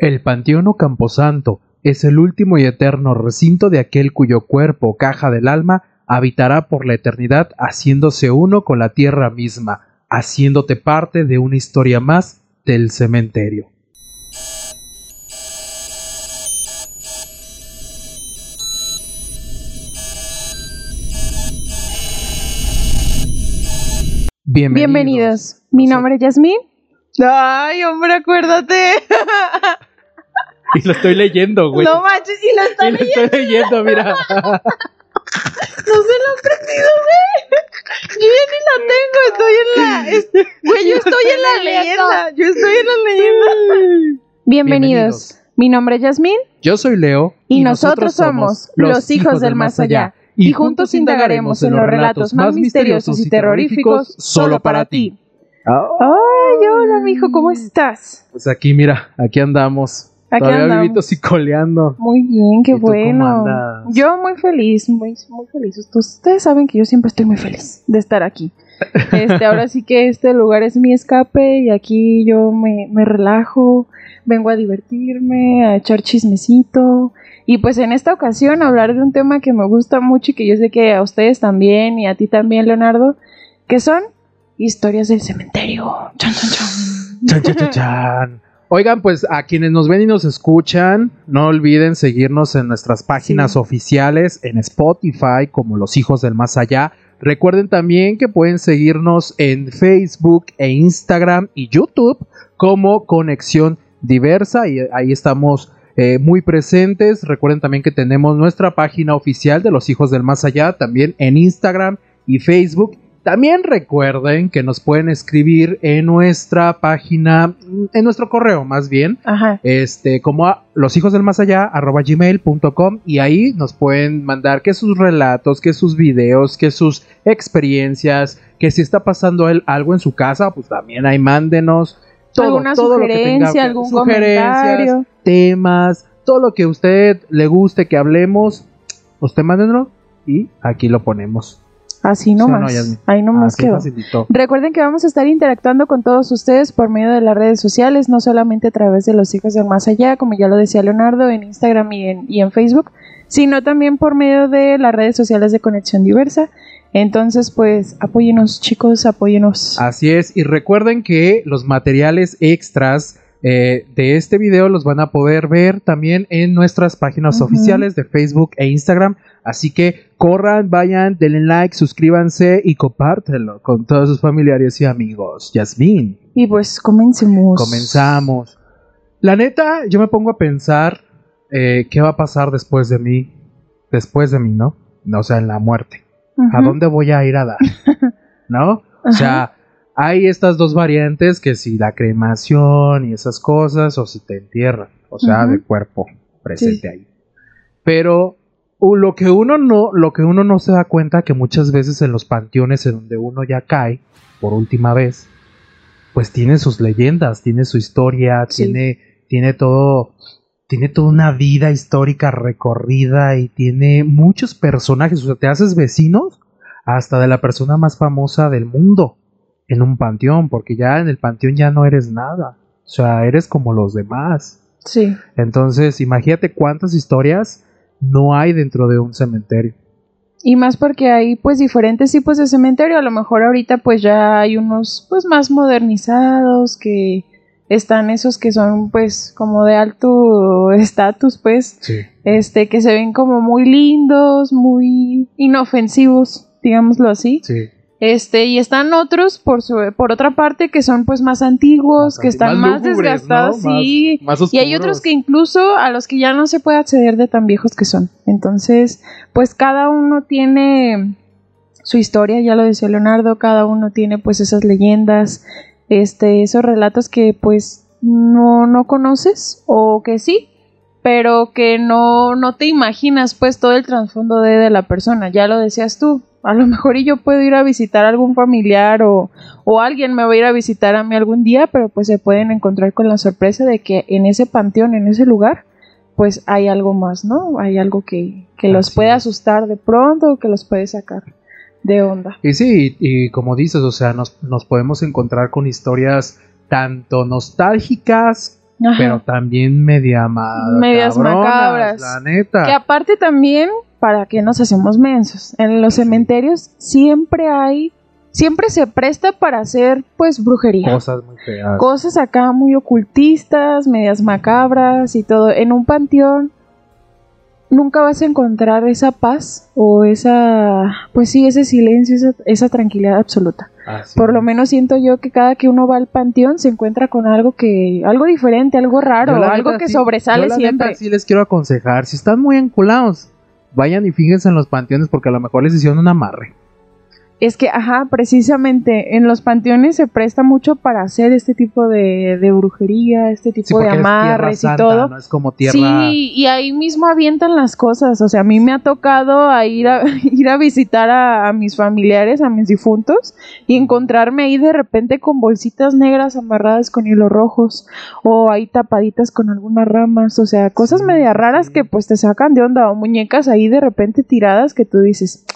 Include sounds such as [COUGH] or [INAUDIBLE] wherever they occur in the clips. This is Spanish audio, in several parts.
El Panteón o Camposanto es el último y eterno recinto de aquel cuyo cuerpo, caja del alma, habitará por la eternidad haciéndose uno con la tierra misma, haciéndote parte de una historia más del cementerio. Bienvenidos. Bienvenidos. Mi nombre es Yasmín. Ay, hombre, acuérdate. [LAUGHS] [LAUGHS] Y lo estoy leyendo, güey. No manches, y lo Y está lo leyendo. estoy leyendo, mira. [LAUGHS] No se lo he aprendido, güey. Yo ya ni la tengo. Estoy en la. es- Güey, yo estoy en la leyenda. Yo estoy en la leyenda. Bienvenidos. Mi nombre es Yasmín Yo soy Leo. y, nosotros somos los hijos del más allá. Y juntos indagaremos en los relatos más misteriosos y terroríficos solo para ti. Ay, hola, mijo, ¿cómo estás? Pues aquí, mira, aquí andamos. Aquí Todavía andamos. vivito y coleando. Muy bien, qué ¿Y tú cómo bueno. Yo muy feliz, muy, muy feliz. Ustedes- saben que yo siempre estoy muy feliz de estar aquí. Este, ahora sí que este lugar es mi escape y aquí yo me, me relajo, vengo a divertirme, a echar chismecito. Y pues en esta ocasión hablar de un tema que me gusta mucho y que yo sé que a ustedes también y a ti también, Leonardo, que son historias del cementerio. Chan, chan. Chan, chan, chan, chan. Oigan, pues a quienes nos ven y nos escuchan, no olviden seguirnos en nuestras páginas Sí. oficiales en Spotify como Los Hijos del Más Allá. Recuerden también que pueden seguirnos en Facebook e Instagram y YouTube como Conexión Diversa y ahí estamos eh, muy presentes. Recuerden también que tenemos nuestra página oficial de Los Hijos del Más Allá también en Instagram y Facebook. También recuerden que nos pueden escribir en nuestra página, en nuestro correo más bien, Ajá. este, como a los hijos del más allá, arroba gmail.com y ahí nos pueden mandar que sus relatos, que sus videos, que sus experiencias, que si está pasando algo en su casa, pues también ahí mándenos todo, ¿Alguna todo lo que tenga, sugerencia, algún sugerencias, comentario? temas, todo lo que a usted le guste que hablemos, usted mándenlo y aquí lo ponemos. Así ¿Sí o no, nomás. Yasmin? Ahí nomás Así quedó. Recuerden que vamos a estar interactuando con todos ustedes por medio de las redes sociales, no solamente a través de los hijos del más allá, como ya lo decía Leonardo, en Instagram y en, y en Facebook, sino también por medio de las redes sociales de Conexión Diversa. Entonces, pues, apóyenos, chicos, apóyenos. Así es, y recuerden que los materiales extras eh, de este video los van a poder ver también en nuestras páginas oficiales de Facebook e Instagram. Así que corran, vayan, denle like, suscríbanse y compártelo con todos sus familiares y amigos. Yasmín, Y pues, comencemos. comenzamos. La neta, yo me pongo a pensar eh, qué va a pasar después de mí. Después de mí, ¿no? O sea, en la muerte. ¿A dónde voy a ir a dar? [LAUGHS] ¿No? O sea, hay estas dos variantes que si la cremación y esas cosas o si te entierran, o sea, de cuerpo presente ahí. Pero lo que uno no lo que uno no se da cuenta que muchas veces en los panteones en donde uno ya cae por última vez, pues tiene sus leyendas, tiene su historia, Sí. tiene tiene todo tiene toda una vida histórica recorrida y tiene muchos personajes, o sea, te haces vecinos hasta de la persona más famosa del mundo en un panteón, porque ya en el panteón ya no eres nada, o sea, eres como los demás. Sí. Entonces, imagínate cuántas historias no hay dentro de un cementerio. Y más porque hay pues diferentes tipos de cementerio. A lo mejor ahorita pues ya hay unos pues más modernizados que están esos que son pues como de alto estatus pues Sí. este que se ven como muy lindos, muy inofensivos, digámoslo así. Sí. Este, y están otros por su, por otra parte que son pues más antiguos, que están más, lúgubres, desgastados, ¿no? Más- sí. más Y hay otros que incluso a los que ya no se puede acceder de tan viejos que son. Entonces, pues cada uno tiene su historia, ya lo decía Leonardo, cada uno tiene pues esas leyendas, este, esos relatos que pues no, no conoces o que sí, pero que no, no te imaginas pues todo el trasfondo de, de la persona, ya lo decías tú. A lo mejor y yo puedo ir a visitar a algún familiar o, o alguien me va a ir a visitar a mí algún día, pero pues se pueden encontrar con la sorpresa de que en ese panteón, en ese lugar, pues hay algo más, ¿no? Hay algo que, que los Así puede asustar de pronto o que los puede sacar de onda. Y sí, y, y como dices, o sea, nos, nos podemos encontrar con historias tanto nostálgicas Ajá. pero también media Medias cabronas, macabras. La neta. Que aparte también, ¿para qué nos hacemos mensos? En los cementerios siempre hay, siempre se presta para hacer pues brujería. Cosas muy feas. Cosas acá muy ocultistas, medias macabras y todo. En un panteón nunca vas a encontrar esa paz o esa, pues sí, ese silencio, esa, esa tranquilidad absoluta. Así Por lo menos siento yo que cada que uno va al panteón se encuentra con algo que, algo diferente, algo raro, Yo la algo neta que sí- sobresale yo la siempre. neta sí les quiero aconsejar, si están muy enculados, vayan y fíjense en los panteones porque a lo mejor les hicieron un amarre. Es que, ajá, precisamente en los panteones se presta mucho para hacer este tipo de, de brujería, este tipo Sí, de porque es amarres y todo. No es como tierra. Sí, y ahí mismo avientan las cosas. O sea, a mí me ha tocado a ir, a, [LAUGHS] ir a visitar a, a mis familiares, a mis difuntos, y encontrarme ahí de repente con bolsitas negras amarradas con hilos rojos, o ahí tapaditas con algunas ramas. O sea, cosas Sí, media raras que pues te sacan de onda, o muñecas ahí de repente tiradas que tú dices,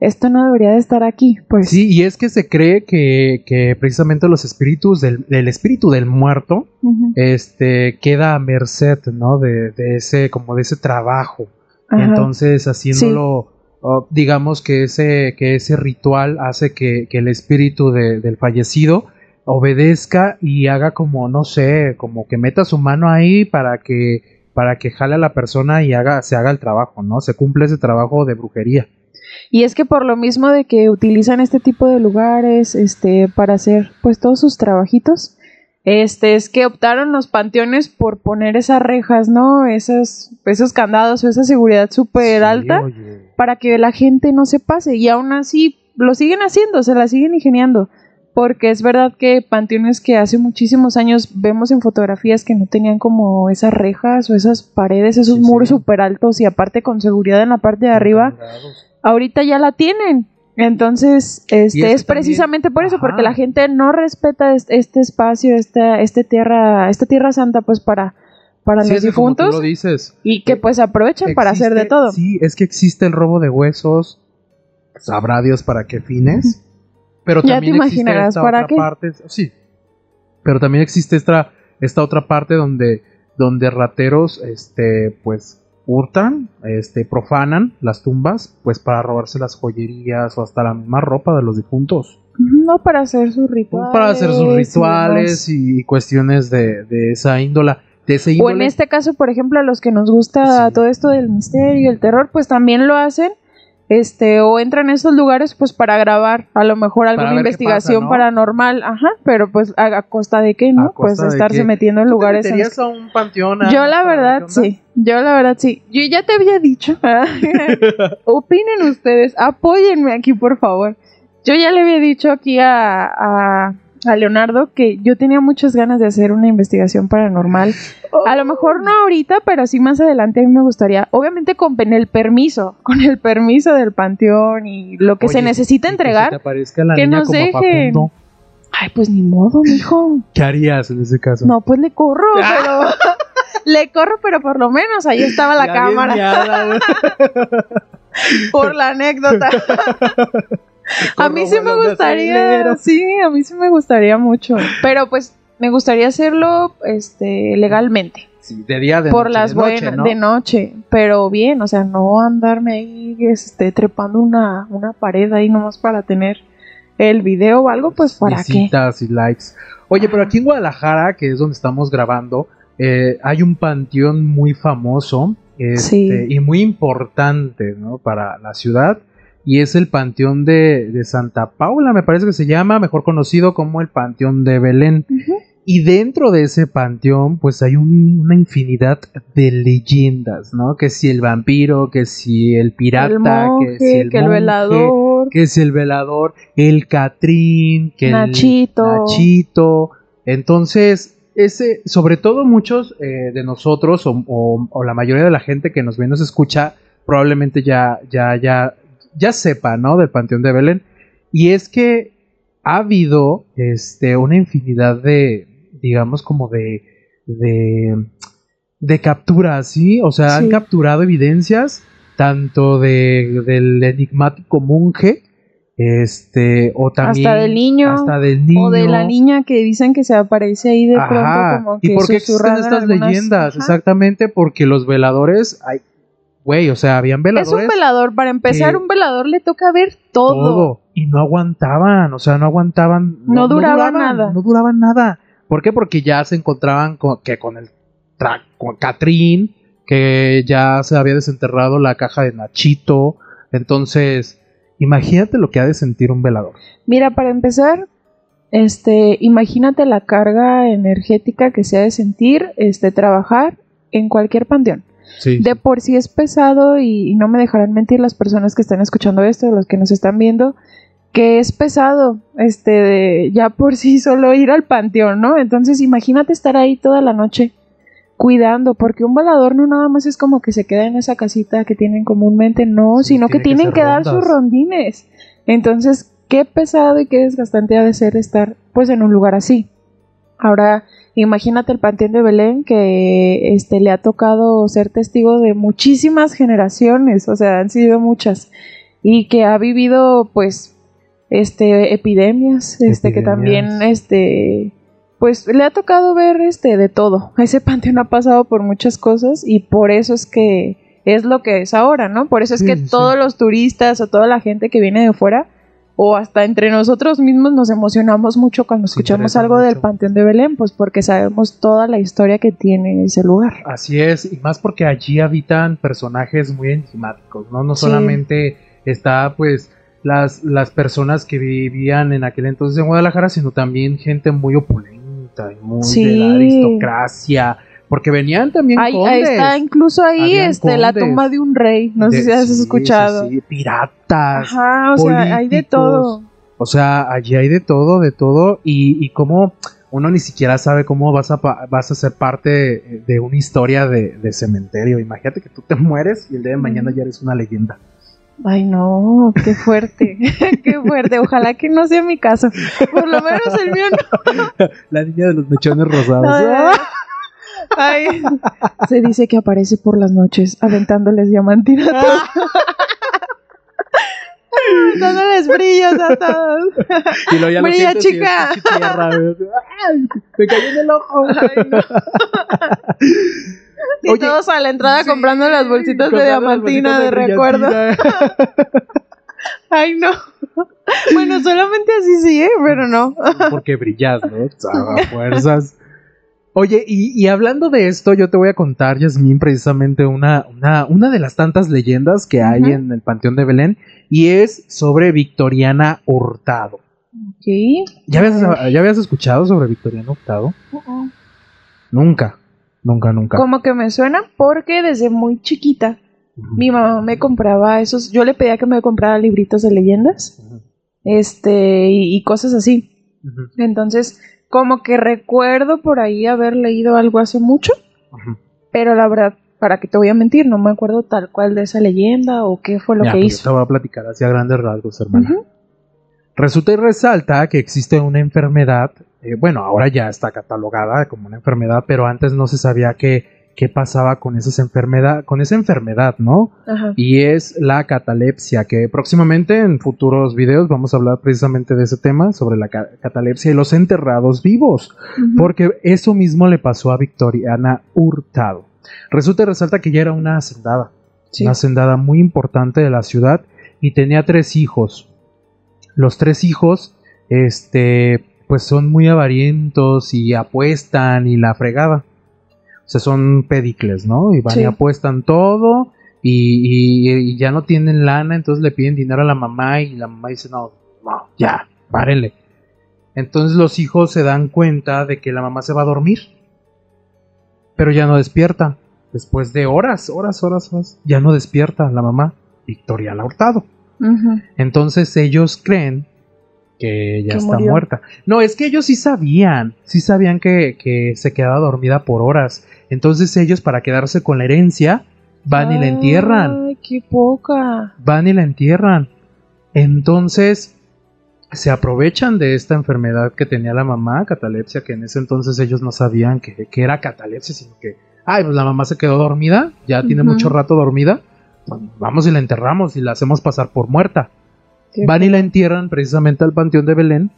esto no debería de estar aquí. Pues Sí, y es que se cree que, que precisamente los espíritus del, del espíritu del muerto este queda a merced, ¿no? De, de ese, como de ese trabajo. Ajá. Entonces, haciéndolo, oh, digamos que ese, que ese ritual hace que, que el espíritu de- del fallecido obedezca y haga como, no sé, como que meta su mano ahí para que, para que jale a la persona y haga, se haga el trabajo, ¿no? Se cumple ese trabajo de brujería. Y es que por lo mismo de que utilizan este tipo de lugares, este, para hacer pues todos sus trabajitos, este, es que optaron los panteones por poner esas rejas, ¿no? Esos, esos candados o esa seguridad súper Sí, alta oye. para que la gente no se pase. Y aún así lo siguen haciendo, se la siguen ingeniando. Porque es verdad que panteones que hace muchísimos años vemos en fotografías que no tenían como esas rejas o esas paredes, esos Sí, muros sí. súper altos y aparte con seguridad en la parte de arriba, ahorita ya la tienen. Entonces, este es también- precisamente por eso, ajá. porque la gente no respeta es- este espacio, esta, este tierra, esta tierra santa, pues para, para Sí, los como tú difuntos lo dices. y que pues aprovechan para hacer de Existe- todo. Sí, es que existe el robo de huesos. Sabrá Dios para qué fines. Pero Ya también te existe imaginarás esta para otra qué. parte. Sí. Pero también existe esta, esta otra parte donde, donde rateros, este, pues, hurtan, este, profanan las tumbas, pues para robarse las joyerías o hasta la misma ropa de los difuntos. No para hacer sus rituales. para hacer sus y rituales y, cuestiones de, de esa índola. De ese O en este caso, por ejemplo, a los que nos gusta Sí. todo esto del misterio, el terror, pues también lo hacen. Este, o entran a estos lugares pues para grabar a lo mejor alguna investigación pasa, ¿no? paranormal, ajá, pero pues a, a costa de qué, A ¿no? Pues costa de estarse qué. metiendo en ¿Tú te lugares en los meterías a un panteón? Yo la verdad sí, yo la verdad sí. Yo ya te había dicho. [LAUGHS] [LAUGHS] Opinen ustedes, apóyenme aquí por favor. Yo ya le había dicho aquí a, a, a Leonardo que yo tenía muchas ganas de hacer una investigación paranormal. A lo mejor no ahorita, pero sí más adelante a mí me gustaría, obviamente con el permiso, [LAUGHS] con el permiso del panteón y lo que se necesita y que se te entregar. la que niña nos como dejen. Facundo. Ay, pues ni modo, mijo. ¿Qué harías en ese caso? No, pues le corro, [LAUGHS] pero [LAUGHS] le corro, pero por lo menos ahí estaba la Ya cámara. por la anécdota. A mí sí me gustaría, sí, a mí sí me gustaría mucho, pero pues me gustaría hacerlo este legalmente, Sí, de día, de por noche, las de noche, buenas, ¿no? de noche, pero bien, o sea, no andarme ahí este trepando una una pared ahí nomás para tener el video o algo, pues para qué. Visitas y likes. Oye, pero aquí en Guadalajara, que es donde estamos grabando, eh, hay un panteón muy famoso este, Sí. y muy importante ¿no? para la ciudad. Y es el Panteón de, de Santa Paula, me parece que se llama, mejor conocido como el Panteón de Belén. Y dentro de ese panteón, pues hay un- una infinidad de leyendas, ¿no? Que si el vampiro, que si el pirata, el monje, que si el, que el velador, que si el velador, el Catrín, que Nachito. el Nachito. Entonces, ese, sobre todo muchos eh, de nosotros, o, o- o la mayoría de la gente que nos ve y nos escucha, probablemente ya, ya, ya, ya sepa, ¿no? Del Panteón de Belén. Y es que ha habido este, una infinidad de, digamos, como de, de, de capturas, ¿sí? O sea, han capturado evidencias tanto de, del enigmático monje Este, o también. Hasta del niño. Hasta del niño. O de la niña que dicen que se aparece ahí de Ajá. pronto como que ¿Y por qué existen estas algunas- leyendas? Ajá. Exactamente porque los veladores, ay, güey, o sea, habían Es veladores. un velador, para empezar, un velador le toca ver todo. todo. Y no aguantaban, o sea, no aguantaban. No duraba duraban, nada. No duraban nada. ¿Por qué? Porque ya se encontraban con, que con el tra- con Catrín, que ya se había desenterrado la caja de Nachito. Entonces, imagínate lo que ha de sentir un velador. Mira, para empezar, este, imagínate la carga energética que se ha de sentir, este, trabajar en cualquier panteón. Sí. De por sí es pesado y, y no me dejarán mentir las personas que están escuchando esto, los que nos están viendo, que es pesado, este, de- ya por sí solo ir al panteón, ¿no? Entonces imagínate estar ahí toda la noche cuidando, porque un velador no nada más es como que se queda en esa casita que tienen comúnmente, no, Sí, sino que tiene que tienen que, dar sus rondines. Entonces, qué pesado y qué desgastante ha de ser estar pues en un lugar así. Ahora, imagínate el Panteón de Belén que este le ha tocado ser testigo de muchísimas generaciones, o sea, han sido muchas y que ha vivido pues este epidemias, este que también este pues le ha tocado ver este de todo. [LAUGHS] Ese panteón ha pasado por muchas cosas y por eso es que es lo que es ahora, ¿no? Por eso es Sí, que sí. todos los turistas o toda la gente que viene de fuera o hasta entre nosotros mismos nos emocionamos mucho cuando escuchamos algo del. Panteón de Belén, pues porque sabemos toda la historia que tiene ese lugar. Así es, y más porque allí habitan personajes muy enigmáticos, ¿no? No Sí. solamente está pues las, las personas que vivían en aquel entonces en Guadalajara, sino también gente muy opulenta y muy Sí. de la aristocracia, porque venían también Ahí, ahí está incluso ahí este la tumba de un rey, no sé si has sí, escuchado. sí, sí, piratas. Ajá, o sea, hay de todo. O sea, allí hay de todo, de todo, y, y como uno ni siquiera sabe cómo vas a, vas a ser parte de, de una historia de, de cementerio. Imagínate que tú te mueres y el día de mañana ya eres una leyenda. Ay, no, qué fuerte, [LAUGHS] qué fuerte. Ojalá que no sea mi caso. Por lo menos el mío no. [LAUGHS] La niña de los mechones rosados. No, Ay, se dice que aparece por las noches aventándoles diamantina a todos. Dándoles brillos a todos. y luego ya lo Brilla, sientes y es chica. tierra. ¡Ay! Me cayó en el ojo. Ay, no. Y Oye, todos a la entrada Sí, comprando las bolsitas de diamantina de, recuerdo. Ay, no. Bueno, solamente así sí, ¿eh? Pero no. Porque brillas, ¿no? A fuerzas. Oye, y, y hablando de esto, yo te voy a contar, Yasmín, precisamente una, una, una de las tantas leyendas que hay en el Panteón de Belén, y es sobre Victoriana Hurtado. ¿Qué? ¿Ya habías, ¿Ya habías escuchado sobre Victoriana Hurtado? Nunca, nunca, nunca. Como que me suena porque desde muy chiquita mi mamá me compraba esos, yo le pedía que me comprara libritos de leyendas, este, y, y cosas así. Entonces, como que recuerdo por ahí haber leído algo hace mucho, pero la verdad, para que te voy a mentir, no me acuerdo tal cual de esa leyenda o qué fue lo Ya, que pues yo te hizo. voy a platicar así a grandes rasgos, hermana. Resulta y resalta que existe una enfermedad, eh, bueno, ahora ya está catalogada como una enfermedad, pero antes no se sabía qué, qué pasaba con, esas enfermedad, con esa enfermedad, ¿no? Ajá. Y es la catalepsia, que próximamente en futuros videos vamos a hablar precisamente de ese tema, sobre la ca- catalepsia y los enterrados vivos, porque eso mismo le pasó a Victoriana Hurtado. Resulta y resalta que ella era una hacendada, Sí. una hacendada muy importante de la ciudad y tenía tres hijos. Los tres hijos, este, pues son muy avarientos y apuestan y la fregada. O sea, son pedicles, ¿no? Y van Sí. y apuestan todo y, y- y ya no tienen lana, entonces le piden dinero a la mamá y la mamá dice, no, no, ya, párenle. Entonces los hijos se dan cuenta de que la mamá se va a dormir, pero ya no despierta. Después de horas, horas, horas, horas, ya no despierta la mamá, Victoriana Hurtado. Ujú. Entonces ellos creen que ya Que está murió. muerta. No, es que ellos sí sabían, sí sabían que, que se quedaba dormida por horas. Entonces ellos para quedarse con la herencia van y la entierran, Ay, qué poca. van y la entierran. Entonces se aprovechan de esta enfermedad que tenía la mamá, catalepsia, que en ese entonces ellos no sabían que, que era catalepsia, sino que, ay, pues la mamá se quedó dormida, ya tiene mucho rato dormida, pues, vamos y la enterramos y la hacemos pasar por muerta. Qué Van y la entierran precisamente al Panteón de Belén.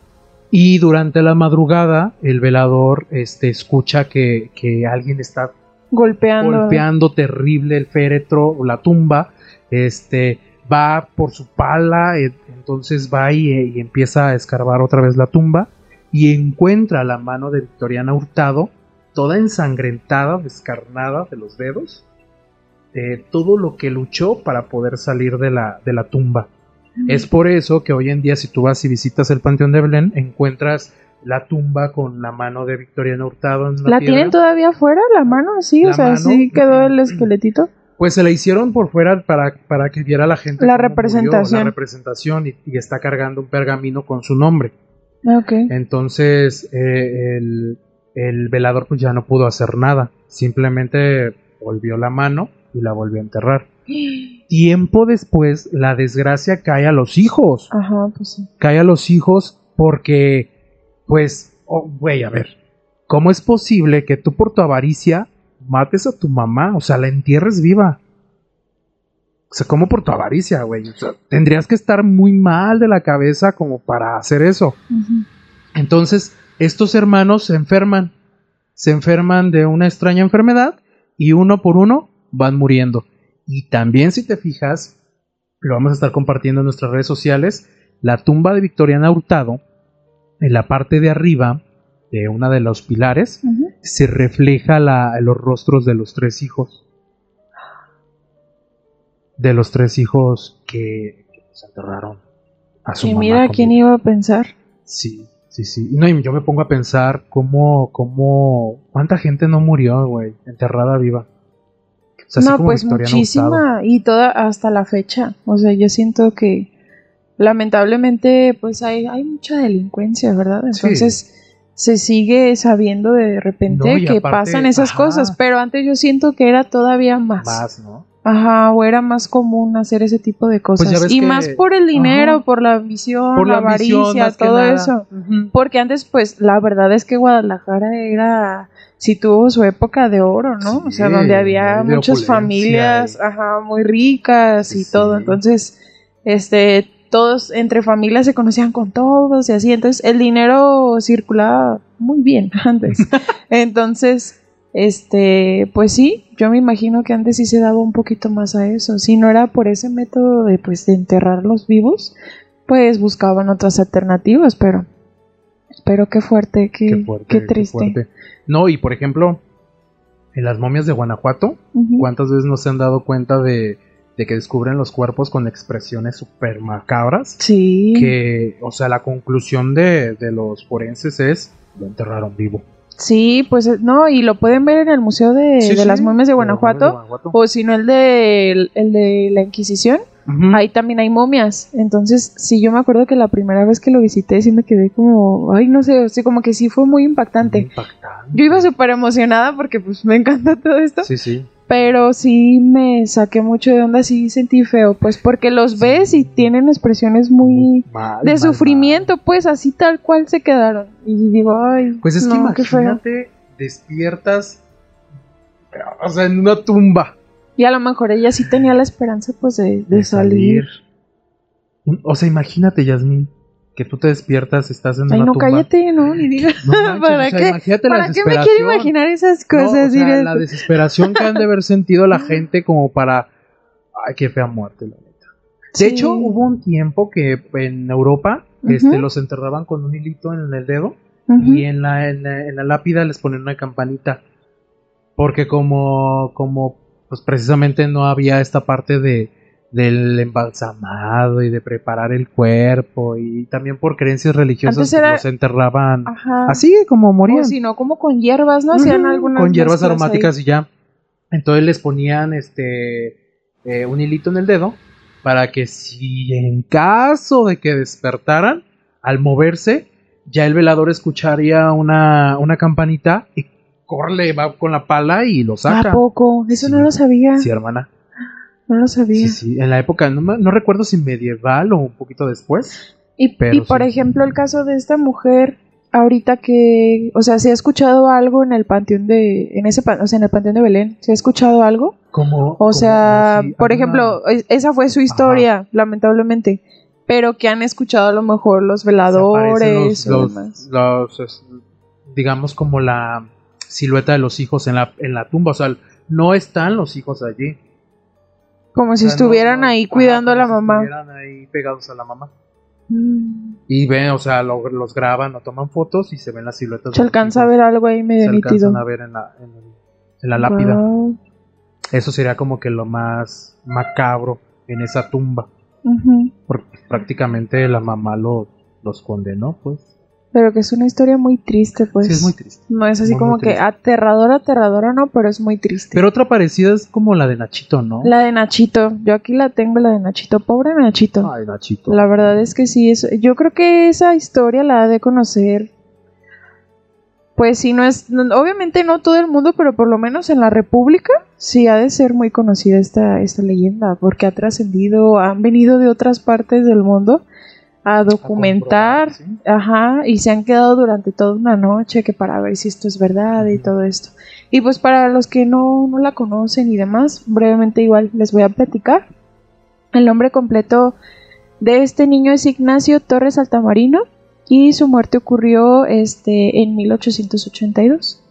Y durante la madrugada, el velador este, escucha que, que alguien está golpeando. golpeando terrible el féretro o la tumba. Este va por su pala, eh, entonces va y, eh, y empieza a escarbar otra vez la tumba y encuentra la mano de Victoriana Hurtado, toda ensangrentada, descarnada de los dedos, eh, todo lo que luchó para poder salir de la, de la tumba. Es por eso que hoy en día si tú vas y visitas el Panteón de Belén, encuentras la tumba con la mano de Victoriana Hurtado en ¿La piedra. tienen todavía afuera, la mano? Sí, La o sea, mano. sí quedó el esqueletito. Pues se la hicieron por fuera para, para que viera la gente La representación. la representación y, y está cargando un pergamino con su nombre. Ok. Entonces eh, el, el velador pues ya no pudo hacer nada, simplemente volvió la mano y la volvió a enterrar. [GASPS] [SNIFFS] Tiempo después la desgracia cae a los hijos, Ajá, pues sí. cae a los hijos porque pues, oh, güey, a ver, ¿cómo es posible que tú por tu avaricia mates a tu mamá? O sea, la entierres viva. O sea, ¿cómo por tu avaricia, güey? O sea, tendrías que estar muy mal de la cabeza como para hacer eso. Entonces, estos hermanos se enferman. Se enferman de una extraña enfermedad y uno por uno van muriendo. Y también, si te fijas, lo vamos a estar compartiendo en nuestras redes sociales, la tumba de Victoriana Hurtado, en la parte de arriba de una de los pilares, se refleja la- los rostros de los tres hijos. De los tres hijos que, que se enterraron a su Y mamá mira con quién iba a pensar. Sí, sí, sí. No, y yo me pongo a pensar cómo, cómo, cuánta gente no murió, güey, enterrada viva. Sea, no, pues muchísima. Y toda hasta la fecha. O sea, yo siento que lamentablemente pues hay, hay mucha delincuencia, ¿verdad? Sí. Entonces se sigue sabiendo de repente No, que aparte, pasan esas ajá. cosas. Pero antes yo siento que era todavía más. Más, ¿no? Ajá, o era más común hacer ese tipo de cosas. Pues ves y que- más por el dinero, Ajá. por la ambición, Por la, avaricia, todo eso. Porque antes, pues, la verdad es que Guadalajara era, sí tuvo su época de oro, ¿no? o sea, donde había muchas familias, y- ajá, muy ricas y Sí. todo. Entonces, este, todos entre familias se conocían con todos y así. Entonces, el dinero circulaba muy bien [LAUGHS] antes. [LAUGHS] Entonces, este, pues sí, yo me imagino que antes sí se daba un poquito más a eso. Si no era por ese método de, pues, de enterrar los vivos, pues buscaban otras alternativas, pero, pero qué fuerte, qué, Qué fuerte, qué qué triste. fuerte. No, y por ejemplo, en las momias de Guanajuato. ¿cuántas veces no se han dado cuenta de, de que descubren los cuerpos con expresiones súper macabras? Sí. Que, o sea, la conclusión de, de los forenses es, lo enterraron vivo. Sí, pues eh, no, y lo pueden ver en el Museo de, Sí, de sí, las Momias de momias de Guanajuato, Guanajuato. o si no el de, el de la Inquisición, Ahí también hay momias. Entonces, sí, yo me acuerdo que la primera vez que lo visité, sí me quedé como, ay, no sé, sí, como que sí fue muy impactante. Impactante. Yo iba súper emocionada porque pues me encanta todo esto, Sí, sí. pero sí me saqué mucho de onda, sí sentí feo, pues porque los ves y tienen expresiones muy Mal, de mal, sufrimiento, pues así tal cual se quedaron. Y digo, ay. Pues es que no, qué feo. imagínate, despiertas, o sea, en una tumba. Y a lo mejor ella sí tenía la esperanza pues de, de salir. O sea, imagínate, Yasmín, que tú te despiertas, estás en Ay, una no, tumba. cállate, no, ni digas. No manches, [LAUGHS] ¿Para o sea, qué? imagínate la ¿Para qué me quiero imaginar esas No, cosas? o sea, Diré- la desesperación que han de haber sentido la [LAUGHS] gente como para... Ay, qué fea muerte, la neta. De hecho, hubo un tiempo que en Europa este, los enterraban con un hilito en el dedo y en la, en, la, en la lápida les ponían una campanita. Porque como, como pues precisamente no había esta parte de del embalsamado y de preparar el cuerpo y también por creencias religiosas era- los enterraban Ajá. así como morían O si no, como con hierbas, ¿no? Hacían algunas con hierbas aromáticas ahí. y ya entonces les ponían este eh, un hilito en el dedo para que si en caso de que despertaran al moverse ya el velador escucharía una, una campanita y corre va con la pala y lo ¿A saca poco? Eso Sí. no lo sabía. sí hermana No lo sabía. sí sí en la época no, no recuerdo si medieval o un poquito después Y, Pero y por sí. ejemplo, el caso de esta mujer, ahorita que, o sea, ¿se ha escuchado algo en el panteón de, en ese, o sea, en el panteón de Belén? ¿Se ha escuchado algo? como O sea, por ejemplo, es- esa fue su historia, lamentablemente. pero que han escuchado a lo mejor los veladores los, los, los, digamos como la silueta de los hijos en la, en la tumba, o sea, no están los hijos allí. Como si estuvieran ahí cuidando a la mamá. Estuvieran ahí pegados a la mamá. Mm. Y ven, o sea, los graban o toman fotos y se ven las siluetas. Se alcanza a ver algo ahí medio Se alcanzan a ver en la, en, la lápida. Eso sería como que lo más macabro en esa tumba. Porque prácticamente la mamá lo, los condenó, pues. Pero que es una historia muy triste, pues. Sí, es muy triste. No es así como que aterradora, aterradora, no, pero es muy triste. Pero otra parecida es como la de Nachito, ¿no? La de Nachito. Yo aquí la tengo, la de Nachito. Pobre Nachito. Ay, Nachito. La verdad es que sí. Es, yo creo que esa historia la ha de conocer. Pues sí, no es. Obviamente no todo el mundo, pero por lo menos en la República sí ha de ser muy conocida esta, esta leyenda. Porque ha trascendido, han venido de otras partes del mundo a documentar, ajá, y se han quedado durante toda una noche que para ver si esto es verdad y todo esto. Y pues para los que no, no la conocen y demás, brevemente igual les voy a platicar. El nombre completo de este niño es Ignacio Torres Altamarino y su muerte ocurrió este en 1882.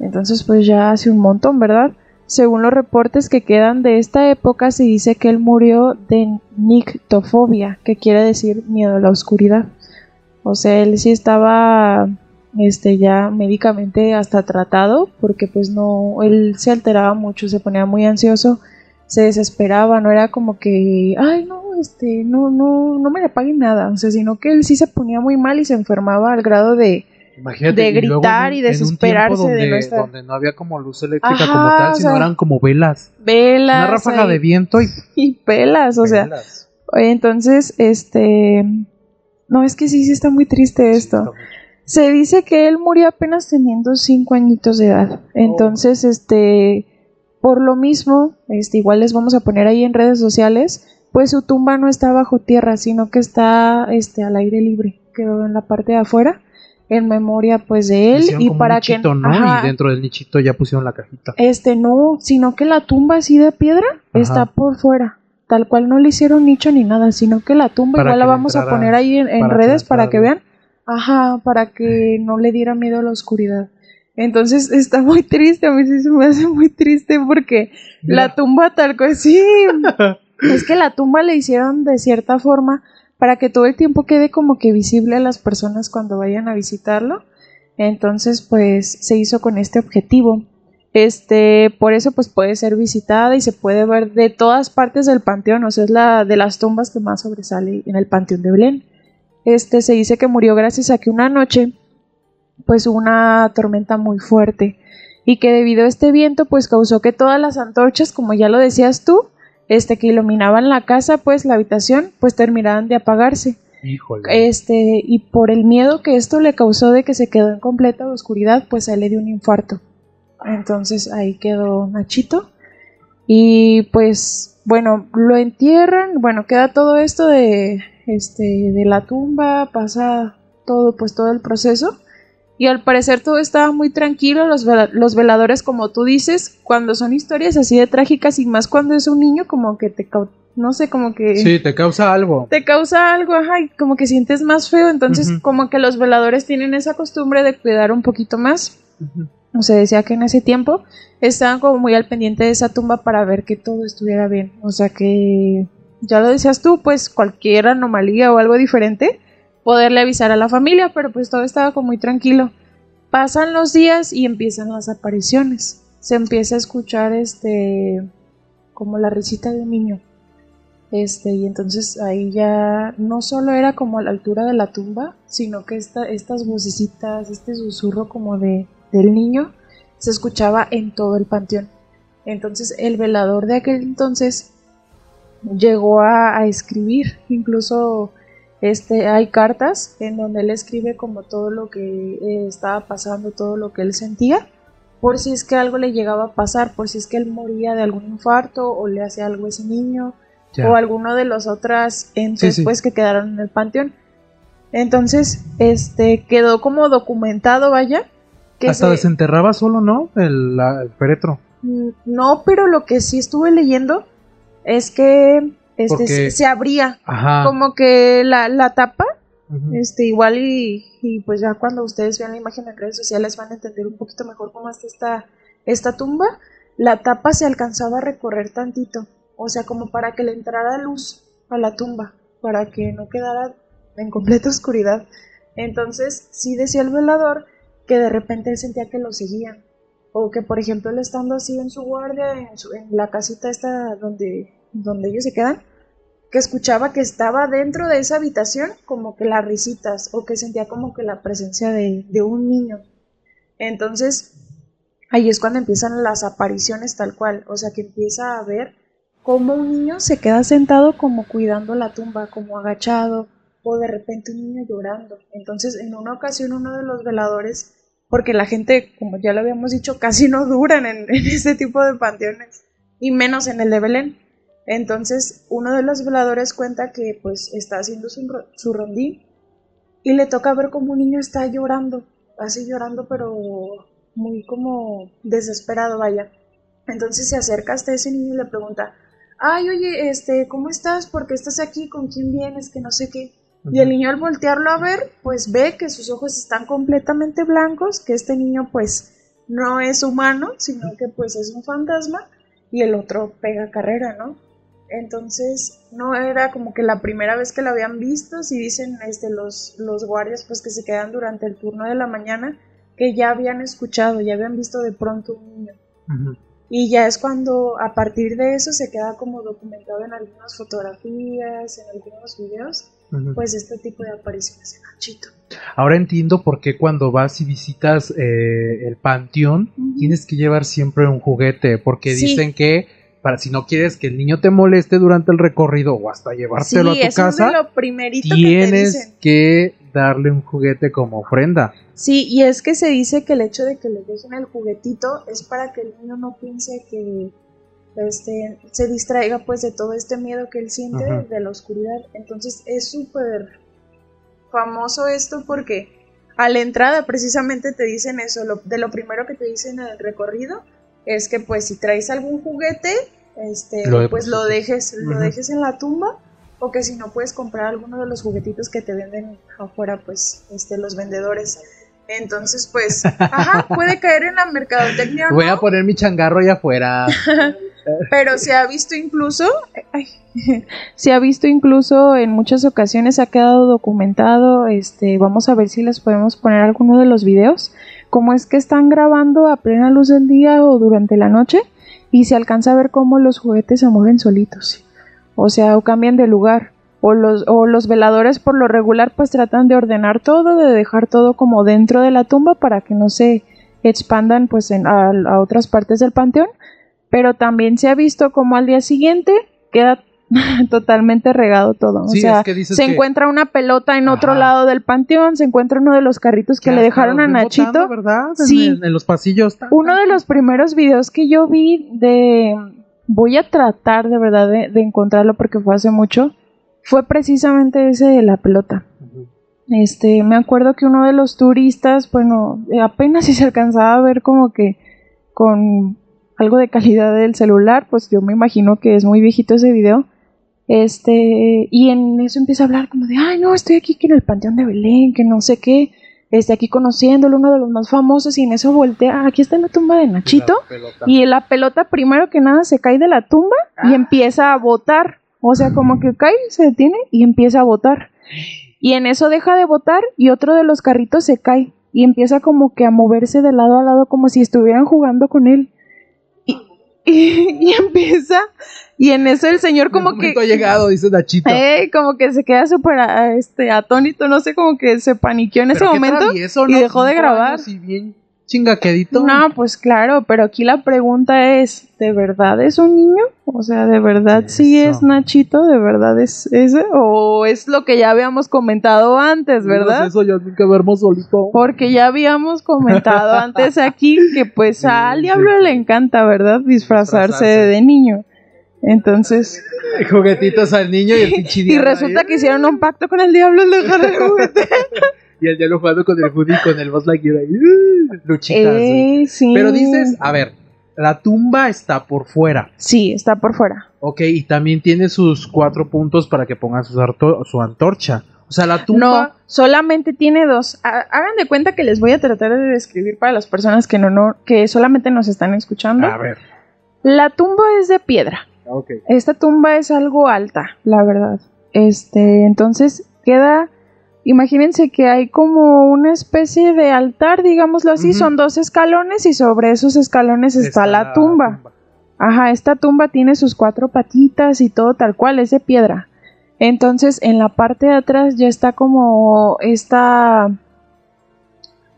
Entonces pues ya hace un montón, ¿verdad? Según los reportes que quedan de esta época, se dice que él murió de nictofobia, que quiere decir miedo a la oscuridad. O sea, él sí estaba este ya médicamente hasta tratado porque pues no él se alteraba mucho, se ponía muy ansioso, se desesperaba, no era como que, ay, no, este, no no no me le paguen nada, o sea, sino que él sí se ponía muy mal y se enfermaba al grado de de gritar y, desesperarse donde, de nuestra... donde no había como luz eléctrica como tal, sino eran como velas. Velas. Una ráfaga de viento y, [LAUGHS] y pelas, o sea. Entonces, este. No, es que sí, sí está muy triste esto. Se dice que él murió apenas teniendo cinco añitos de edad. Oh. Entonces, este. Por lo mismo, este, igual les vamos a poner ahí en redes sociales, pues su tumba no está bajo tierra, sino que está este, al aire libre, quedó en la parte de afuera en memoria pues de él y para que ¿no? y dentro del nichito ya pusieron la cajita. Este no, sino que la tumba así de piedra está por fuera. Tal cual no le hicieron nicho ni nada, sino que la tumba igual la vamos a poner ahí en, redes para que vean. Ajá, para que no le diera miedo a la oscuridad. Entonces está muy triste, a mí sí se me hace muy triste porque la tumba tal cual sí. [LAUGHS] es que la tumba le hicieron de cierta forma para que todo el tiempo quede como que visible a las personas cuando vayan a visitarlo. Entonces, pues se hizo con este objetivo. Este, por eso pues puede ser visitada y se puede ver de todas partes del panteón, o sea, es la de las tumbas que más sobresale en el panteón de Belén. Este se dice que murió gracias a que una noche pues hubo una tormenta muy fuerte y que debido a este viento pues causó que todas las antorchas, como ya lo decías tú, este, que iluminaban la casa, pues la habitación, pues terminaban de apagarse. Híjole. Este, y por el miedo que esto le causó de que se quedó en completa oscuridad, pues a él le dio un infarto. Entonces ahí quedó Nachito. Y pues, bueno, lo entierran, bueno, queda todo esto de, este, de la tumba, pasa todo, pues todo el proceso. Y al parecer todo estaba muy tranquilo, los, los veladores, como tú dices, cuando son historias así de trágicas y más cuando es un niño, como que te, no sé, como que... Sí, te causa algo. Te causa algo, ajá, y como que sientes más feo, entonces como que los veladores tienen esa costumbre de cuidar un poquito más. O sea, decía que en ese tiempo estaban como muy al pendiente de esa tumba para ver que todo estuviera bien. O sea que, ya lo decías tú, pues cualquier anomalía o algo diferente poderle avisar a la familia, pero pues todo estaba como muy tranquilo. Pasan los días y empiezan las apariciones. Se empieza a escuchar este como la risita de un niño. Este, y entonces ahí ya no solo era como a la altura de la tumba, sino que esta, estas vocecitas, este susurro como de, del niño, se escuchaba en todo el panteón. Entonces el velador de aquel entonces llegó a escribir, incluso este, hay cartas en donde él escribe como todo lo que eh, estaba pasando, todo lo que él sentía, por si es que algo le llegaba a pasar, por si es que él moría de algún infarto o le hacía algo a ese niño o alguno de los otros entes pues que quedaron en el panteón. Entonces, este quedó como documentado, vaya. Que Hasta desenterraba solo, ¿no? El, el féretro. Mm, no, pero lo que sí estuve leyendo es que este, Porque- se, abría. Ajá. Como que la, la tapa, este, igual y, y pues ya cuando ustedes vean la imagen en redes sociales van a entender un poquito mejor cómo está esta, esta tumba. La tapa se alcanzaba a recorrer tantito, o sea, como para que le entrara luz a la tumba, para que no quedara en completa oscuridad. Entonces, sí decía el velador que de repente él sentía que lo seguían. O que, por ejemplo, él estando así en su guardia, en, su- en la casita esta donde, donde ellos se quedan, que escuchaba que estaba dentro de esa habitación como que las risitas o que sentía como que la presencia de, de un niño. Entonces, ahí es cuando empiezan las apariciones tal cual, o sea que empieza a ver cómo un niño se queda sentado como cuidando la tumba, como agachado, o de repente un niño llorando. Entonces, en una ocasión uno de los veladores, porque la gente, como ya lo habíamos dicho, casi no duran en, [LAUGHS] en este tipo de panteones, y menos en el de Belén. Entonces, uno de los veladores cuenta que pues está haciendo su, su rondín y le toca ver como un niño está llorando, así llorando, pero muy como desesperado, vaya. Entonces se acerca hasta ese niño y le pregunta, ay, oye, este, ¿cómo estás? ¿Por qué estás aquí? ¿Con quién vienes? Que no sé qué. Y el niño al voltearlo a ver, pues ve que sus ojos están completamente blancos, que este niño pues no es humano, sino que pues es un fantasma, y el otro pega carrera, ¿no? Entonces no era como que la primera vez que lo habían visto, si dicen este, los, los guardias pues que se quedan durante el turno de la mañana, que ya habían escuchado, ya habían visto de pronto un niño. Y ya es cuando a partir de eso se queda como documentado en algunas fotografías, en algunos videos, pues este tipo de apariciones de Nachito. Ahora entiendo por qué cuando vas y visitas eh, el panteón tienes que llevar siempre un juguete, porque Sí. dicen que para si no quieres que el niño te moleste durante el recorrido o hasta llevártelo sí, a tu eso casa, es de lo primerito que te tienes dicen. que darle un juguete como ofrenda. Sí, y es que se dice que el hecho de que le dejen el juguetito es para que el niño no piense que este, se distraiga pues de todo este miedo que él siente de la oscuridad. Entonces es súper famoso esto porque a la entrada precisamente te dicen eso, lo- de lo primero que te dicen en el recorrido es que pues si traes algún juguete, este, Lo pues lo dejes, lo dejes en la tumba o que si no puedes comprar alguno de los juguetitos que te venden afuera, pues este, los vendedores. Entonces, pues, [LAUGHS] ajá, puede caer en la mercadotecnia, o Voy no, a poner mi changarro allá afuera. [LAUGHS] pero se ha visto incluso, ay, [LAUGHS] se ha visto incluso en muchas ocasiones, ha quedado documentado, este, vamos a ver si les podemos poner alguno de los videos, cómo es que están grabando a plena luz del día o durante la noche y se alcanza a ver cómo los juguetes se mueven solitos, o sea, o cambian de lugar. O los, o los veladores por lo regular pues tratan de ordenar todo, de dejar todo como dentro de la tumba para que no se expandan pues en, a, a otras partes del panteón pero también se ha visto como al día siguiente queda [LAUGHS] totalmente regado todo. Sí, o sea, es que dices se que- encuentra una pelota en otro lado del panteón, se encuentra uno de los carritos que le dejaron a Nachito. botando, ¿verdad? Sí. En, en los pasillos. Tan, Uno de los primeros videos que yo vi de... Voy a tratar de verdad de, de encontrarlo porque fue hace mucho. Fue precisamente ese de la pelota. Este, me acuerdo que uno de los turistas, bueno, apenas si se alcanzaba a ver como que con algo de calidad del celular, pues yo me imagino que es muy viejito ese video. Este, y en eso empieza a hablar como de, ay, no, estoy aquí que en el Panteón de Belén, que no sé qué, este, aquí conociéndolo, uno de los más famosos, y en eso voltea, "Ah, aquí está la tumba de Nachito, La y la pelota primero que nada se cae de la tumba y Ah. empieza a botar. O sea, como que cae, se detiene y empieza a botar. Y en eso deja de botar y otro de los carritos se cae y empieza como que a moverse de lado a lado como si estuvieran jugando con él. Y, y- [LAUGHS] y empieza, y en eso el señor como El que... ha llegado, dice Nachito. Eh, como que se queda súper ah, este, atónito, no sé, como que se paniqueó en ese Pero qué momento. travieso, y ¿no? dejó de grabar. Y bien chingaquedito. No, pues claro, pero aquí la pregunta es, ¿de verdad es un niño? O sea, ¿de verdad sí es Nachito? ¿De verdad es ese? ¿O es lo que ya habíamos comentado antes, verdad? Eso ya veremos solito. Porque ya habíamos comentado [LAUGHS] antes aquí que pues al sí, diablo sí. le encanta, ¿verdad? Disfrazarse, Disfrazarse. de niño. Entonces, [LAUGHS] Juguetitos al niño y el [LAUGHS] pinche y resulta ahí. que hicieron un pacto con el diablo al dejar el juguete. Y el diablo jugando con el y con el Buzz Lightyear ahí. Luchitas. Eh, sí. Pero dices, a ver, la tumba está por fuera. Sí, está por fuera. Ok, y también tiene sus cuatro puntos para que pongan su, su antorcha. O sea, la tumba. No, solamente tiene dos. Hagan de cuenta que les voy a tratar de describir para las personas que no, no, que solamente nos están escuchando. A ver. La tumba es de piedra. Okay. Esta tumba es algo alta, la verdad. Este, entonces queda. Imagínense que hay como una especie de altar, digámoslo así, son dos escalones y sobre esos escalones está, la, tumba. tumba. Ajá, esta tumba tiene sus cuatro patitas y todo tal cual, es de piedra. Entonces en la parte de atrás ya está como esta,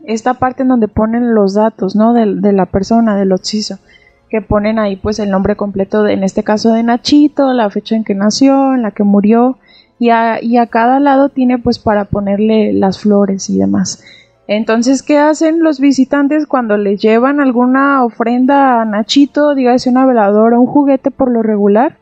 esta parte en donde ponen los datos, ¿no? De, de la persona, del occiso. Que ponen ahí pues el nombre completo, de, en este caso de Nachito, la fecha en que nació, en la que murió. Y a, y a cada lado tiene pues para ponerle las flores y demás. Entonces, ¿qué hacen los visitantes cuando le llevan alguna ofrenda a Nachito, dígase una veladora, un juguete por lo regular?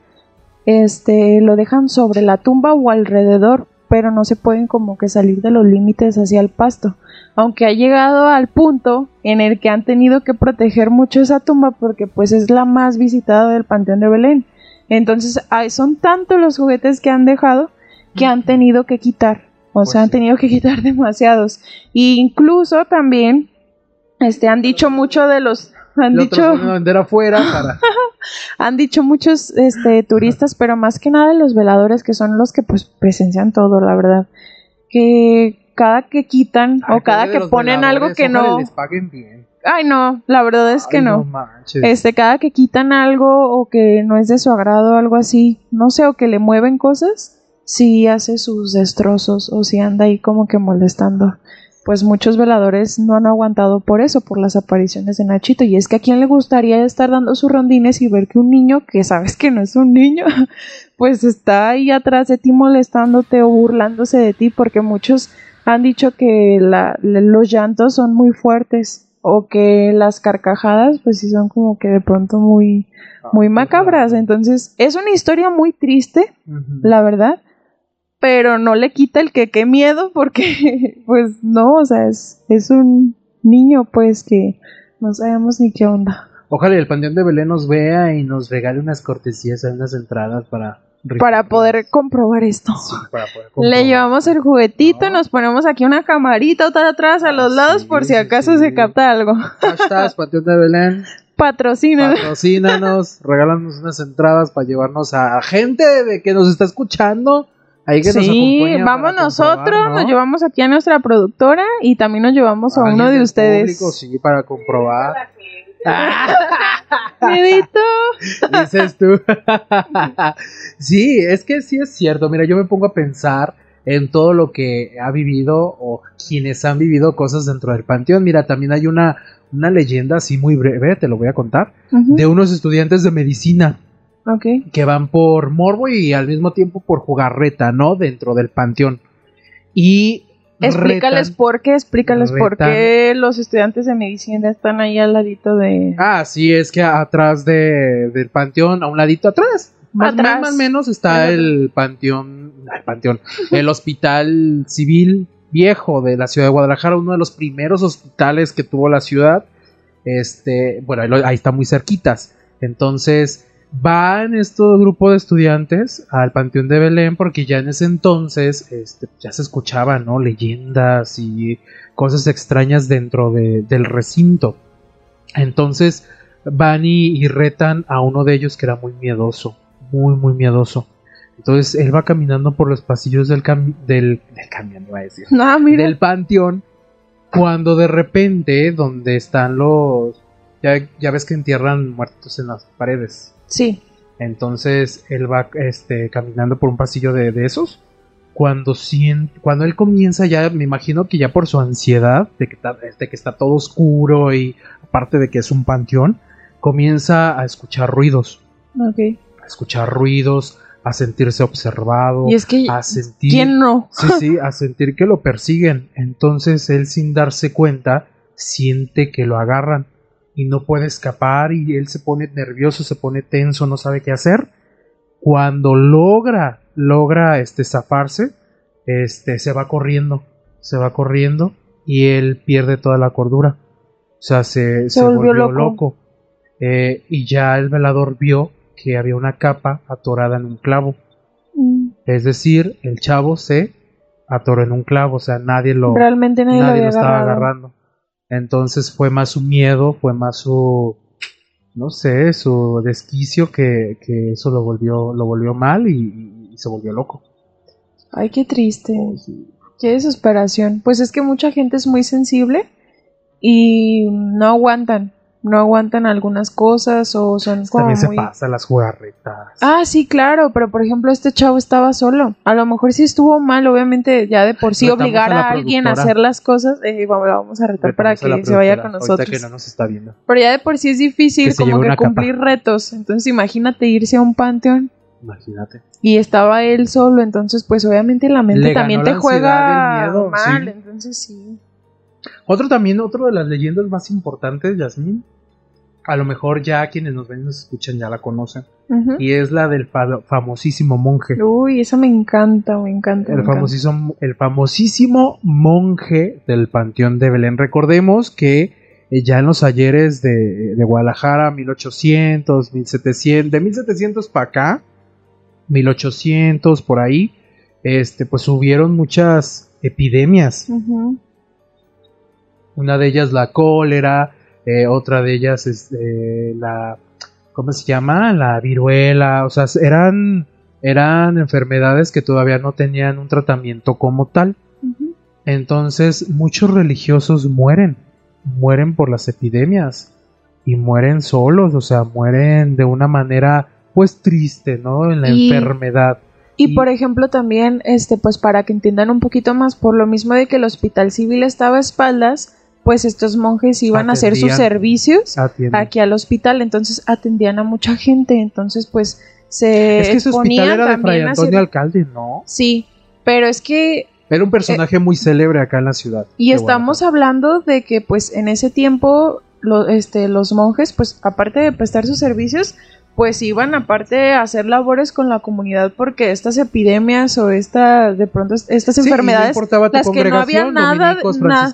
este, lo dejan sobre la tumba o alrededor, pero no se pueden como que salir de los límites hacia el pasto. Aunque ha llegado al punto en el que han tenido que proteger mucho esa tumba porque pues es la más visitada del Panteón de Belén. Entonces son tantos los juguetes que han dejado que han tenido que quitar. O sea, pues han tenido que [LAUGHS] quitar demasiados. E incluso también este, han dicho mucho de los han dicho vender afuera [LAUGHS] han dicho muchos este, turistas pero más que nada los veladores que son los que pues presencian todo la verdad. Que cada que quitan o cada que ponen algo que no ay no la verdad es que no, este cada que quitan algo o que no es de su agrado algo así no sé o que le mueven cosas sí hace sus destrozos o si anda ahí como que molestando pues muchos veladores no han aguantado por eso, por las apariciones de Nachito. Y es que a quién le gustaría estar dando sus rondines y ver que un niño, que sabes que no es un niño, [LAUGHS] pues está ahí atrás de ti molestándote o burlándose de ti, porque muchos han dicho que los llantos son muy fuertes o que las carcajadas pues sí son como que de pronto muy ah, muy macabras. entonces es una historia muy triste la verdad pero no le quita el que qué miedo porque [LAUGHS] pues no, o sea, es, es un niño pues que no sabemos ni qué onda. Ojalá el Panteón de Belén nos vea y nos regale unas cortesías, unas entradas para... Para poder comprobar esto. Le llevamos el juguetito, nos ponemos aquí una camarita otra atrás a los lados por si acaso se capta algo. Hashtag Panteón de Belén. [LAUGHS] Patrocínanos. Patrocínanos, regálanos unas entradas para llevarnos a gente de que nos está escuchando sí, vamos nosotros, nos llevamos aquí a nuestra productora y también nos llevamos a, uno de ustedes. sí, para comprobar. [LAUGHS] Medito. [LAUGHS] Dices tú. [LAUGHS] sí, es que sí es cierto. Mira, yo me pongo a pensar en todo lo que ha vivido o quienes han vivido cosas dentro del panteón. Mira, también hay una, una leyenda así muy breve, te lo voy a contar, de unos estudiantes de medicina que van por morbo y al mismo tiempo por jugarreta, ¿no? Dentro del panteón. Y Explícales por qué, explícales por qué los estudiantes de medicina están ahí al ladito de... Ah, sí, es que atrás de, del panteón, a un ladito atrás. Más, o menos está el panteón, el panteón, el hospital civil viejo de la ciudad de Guadalajara, uno de los primeros hospitales que tuvo la ciudad. Este, bueno, ahí está muy cerquitas. Entonces, van estos grupos de estudiantes al Panteón de Belén porque ya en ese entonces este, ya se escuchaban ¿no? leyendas y cosas extrañas dentro del recinto. Entonces van y, retan a uno de ellos que era muy miedoso, muy, muy miedoso. Entonces él va caminando por los pasillos del, del, camión, iba a decir, del panteón, cuando de repente, donde están los... Ya, ya ves que entierran muertos en las paredes. Sí. Entonces él va este, caminando por un pasillo de, esos. Cuando, cuando él comienza ya, me imagino que ya por su ansiedad de que, que está todo oscuro y aparte de que es un panteón, comienza a escuchar ruidos. Ok. A escuchar ruidos, a sentirse observado. Y es que, a sentir, ¿quién no? sí, sí, [LAUGHS] a sentir que lo persiguen. Entonces él sin darse cuenta siente que lo agarran y no puede escapar y él se pone nervioso, se pone tenso, no sabe qué hacer. Cuando logra, logra este zafarse, este se va corriendo, se va corriendo y él pierde toda la cordura. O sea, se, se, volvió, loco. eh, y ya el velador vio que había una capa atorada en un clavo. Mm. Es decir, el chavo se atoró en un clavo, o sea, nadie lo, Realmente nadie, lo nadie lo estaba agarrado. agarrando. Entonces fue más su miedo, fue más su, no sé, su desquicio que, que eso lo volvió, lo volvió mal y, y se volvió loco. Ay, qué triste. Qué desesperación. Pues es que mucha gente es muy sensible y no aguantan. No aguantan algunas cosas o son como También se muy... pasa las jugarretas. Ah, sí, claro, pero por ejemplo este chavo estaba solo. A lo mejor sí estuvo mal, obviamente ya de por sí Retamos obligar a alguien a hacer las cosas, eh, vamos, la vamos a retar para Retamos que se vaya con nosotros. que no nos está viendo. Pero ya de por sí es difícil Que como que capa. cumplir retos. Entonces imagínate irse a un panteón Imagínate. y estaba él solo, entonces pues obviamente la mente Le también te juega miedo, mal, sí. entonces sí. Otro también, otro de las leyendas más importantes, Yasmín. A lo mejor ya quienes nos ven y nos escuchan ya la conocen. Y es la del fa- famosísimo monje. Uy, esa me encanta, me encanta. me El encanta. famosísimo, el famosísimo monje del Panteón de Belén. Recordemos que eh, ya en los ayeres de, de Guadalajara, 1800, 1700, de 1700 para acá, 1800 por ahí, este, pues hubieron muchas epidemias. Ujú. Una de ellas la cólera, eh, otra de ellas es eh, la, ¿cómo se llama? La viruela, o sea, eran, eran enfermedades que todavía no tenían un tratamiento como tal. Entonces muchos religiosos mueren, mueren por las epidemias y mueren solos, o sea, mueren de una manera pues triste, ¿no? En la Y- enfermedad. Y Y- por ejemplo también, este, pues para que entiendan un poquito más, por lo mismo de que el hospital civil estaba a espaldas, pues estos monjes iban a hacer sus servicios Atienden. aquí al hospital, entonces atendían a mucha gente, entonces pues se es que ese hospital era de Fray Antonio Alcalde, ¿no? Sí, pero es que Era un personaje muy célebre acá en la ciudad. Y estamos hablando de que pues en ese tiempo lo- este, los monjes pues aparte de prestar sus servicios pues iban aparte a hacer labores con la comunidad porque estas epidemias o esta de pronto est- estas Sí, y no enfermedades importaba tu las que no había nada- na-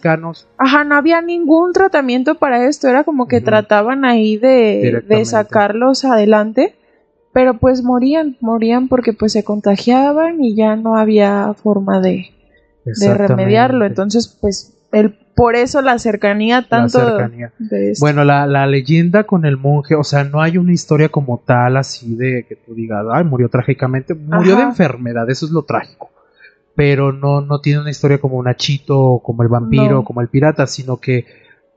ajá no había ningún tratamiento para esto era como que trataban ahí de, de sacarlos adelante pero pues morían morían porque pues se contagiaban y ya no había forma de de remediarlo. Entonces, pues, el, por eso la cercanía La tanto cercanía. de esto. Bueno, la, la leyenda con el monje, o sea, no hay una historia como tal así de que tú digas, ay, murió trágicamente, murió de enfermedad, eso es lo trágico. Pero no, no tiene una historia como un achito, como el vampiro, No. como el pirata, sino que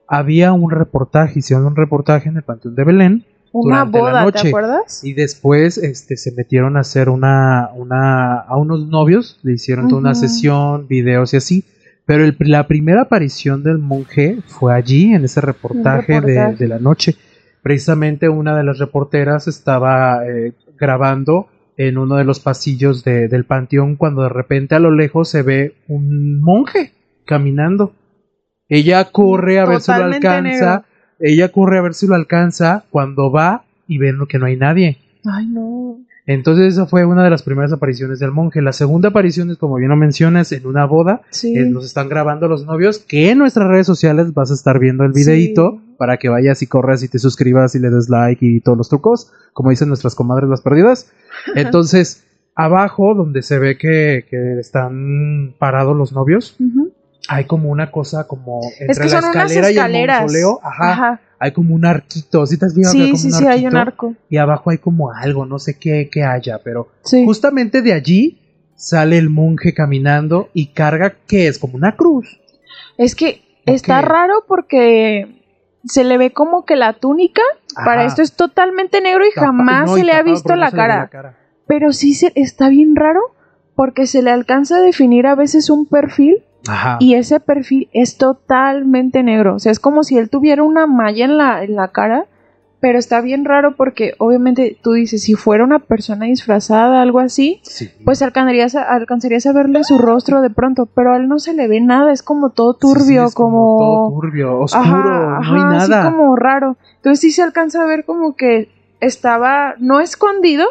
había un reportaje, hicieron un reportaje en el Panteón de Belén Una la boda, noche. ¿te acuerdas? y después este, se metieron a hacer una, una, a unos novios, le hicieron toda una sesión, videos y así. Pero el- la primera aparición del monje fue allí, en ese reportaje, de- reportaje. De, la noche. Precisamente una de las reporteras estaba eh, grabando en uno de los pasillos de- del panteón cuando de repente a lo lejos se ve un monje caminando. Ella corre a ver si lo alcanza. negro. Ella corre a ver si lo alcanza. Cuando va y ven que no hay nadie. Ay, no. Entonces esa fue una de las primeras apariciones del monje. La segunda aparición es, como bien lo mencionas, en una boda. Sí. Eh, nos están grabando los novios, que en nuestras redes sociales vas a estar viendo el Sí. videíto para que vayas y corras y te suscribas y le des like y todos los trucos, como dicen nuestras comadres las perdidas. [LAUGHS] Entonces, abajo, donde se ve que, que están parados los novios, hay como una cosa como entre Es que la son unas escalera y el mausoleo, ajá, Ajá. Hay como un arquito, ¿sí te has fijado que Sí, como sí, un sí, hay un arco. Y abajo hay como algo, no sé qué, qué haya, pero Sí. Justamente de allí sale el monje caminando y carga, ¿qué es? Como una cruz. Es que está raro porque se le ve como que la túnica para esto es totalmente negro y Tapa- jamás no, se le ha visto no la le ve cara. Pero sí se, está bien raro porque se le alcanza a definir a veces un perfil Ajá. y ese perfil es totalmente negro. O sea, es como si él tuviera una malla en la, en la cara, pero está bien raro porque obviamente tú dices, si fuera una persona disfrazada, algo así, Sí. pues alcanzarías a, alcanzarías a verle su rostro de pronto, pero a él no se le ve nada, es como todo Sí, sí, turbio, es como... todo turbio, oscuro, Ajá, no hay ajá, así nada. como raro. Entonces sí se alcanza a ver como que estaba, no escondido,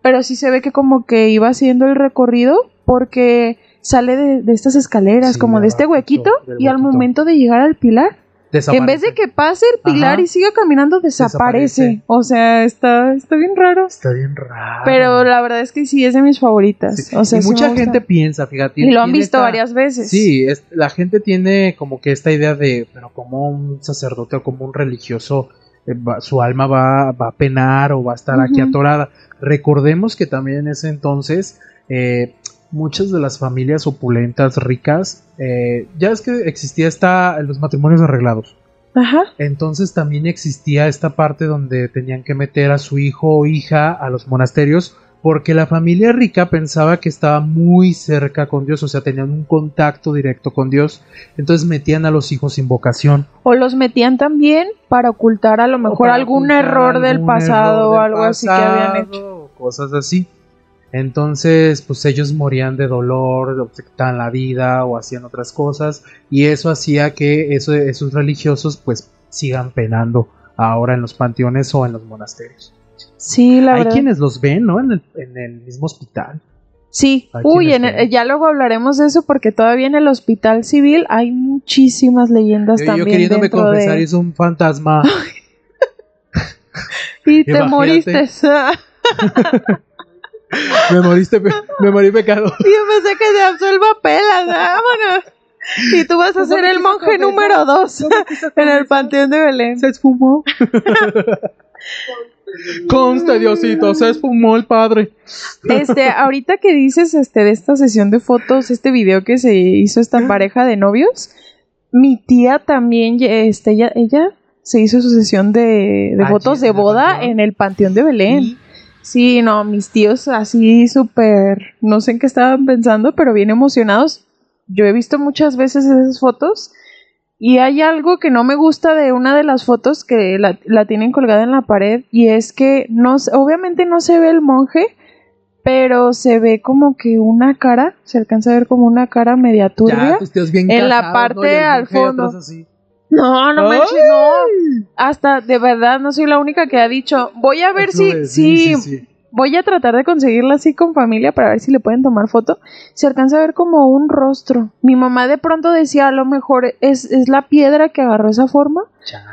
pero sí se ve que como que iba haciendo el recorrido porque sale de, de estas escaleras, Sí, como de este huequito, y al momento de llegar al pilar, desaparece. En vez de que pase el pilar Ajá. y siga caminando, desaparece. Desaparece. O sea, está, está bien raro. Está bien raro. Pero la verdad es que sí es de mis favoritas. Sí, O sea, y sí mucha gente piensa, fíjate. Y lo han visto esta- varias veces. Sí, es- la gente tiene como que esta idea de, pero como un sacerdote o como un religioso, eh, va- su alma va, va a penar o va a estar aquí atorada. Recordemos que también en ese entonces eh, muchas de las familias opulentas, ricas, eh, ya es que existía esta, los matrimonios arreglados. Ajá. Entonces también existía esta parte donde tenían que meter a su hijo o hija a los monasterios porque la familia rica pensaba que estaba muy cerca con Dios, o sea, tenían un contacto directo con Dios, entonces metían a los hijos sin vocación. O los metían también para ocultar a lo mejor algún error del pasado o algo así que habían hecho. Cosas así. Entonces, pues ellos morían de dolor, obstaban la vida o hacían otras cosas, y eso hacía que eso- esos religiosos pues sigan penando ahora en los panteones o en los monasterios. Sí, la Hay verdad. quienes los ven, ¿no? En el, en el mismo hospital. Sí, Hay uy, en el- ya luego hablaremos de eso porque todavía en el hospital civil hay muchísimas leyendas Yo, yo también queriéndome dentro confesar, de... es un fantasma. [LAUGHS] Y te Imagínate. moriste. [LAUGHS] me moriste, pe- me morí pecado. [LAUGHS] Yo pensé que te absuelva pelas, vámonos. Y tú vas a Pues ser el monje número dos en el panteón de Belén. Se esfumó. [LAUGHS] Conste, Diosito, se esfumó el padre. Este, ahorita que dices este de esta sesión de fotos, este video que se hizo esta pareja de novios, mi tía también, este, ella, ella se hizo su sesión de, de Allí fotos de boda en el panteón de Belén. Sí, no, mis tíos así súper, no sé en qué estaban pensando, pero bien emocionados. Yo he visto muchas veces esas fotos y hay algo que no me gusta de una de las fotos que la, la tienen colgada en la pared y es que no, obviamente no se ve el monje, pero se ve como que una cara, se alcanza a ver como una cara media turbia. Ya, tus tíos bien En la parte al fondo. así. No, no manches, no. Hasta de verdad no soy la única que ha dicho, voy a ver si, Sube, sí, sí. voy a tratar de conseguirla así con familia para ver si le pueden tomar foto. Se alcanza a ver como un rostro. Mi mamá de pronto decía, a lo mejor es, es la piedra que agarró esa forma,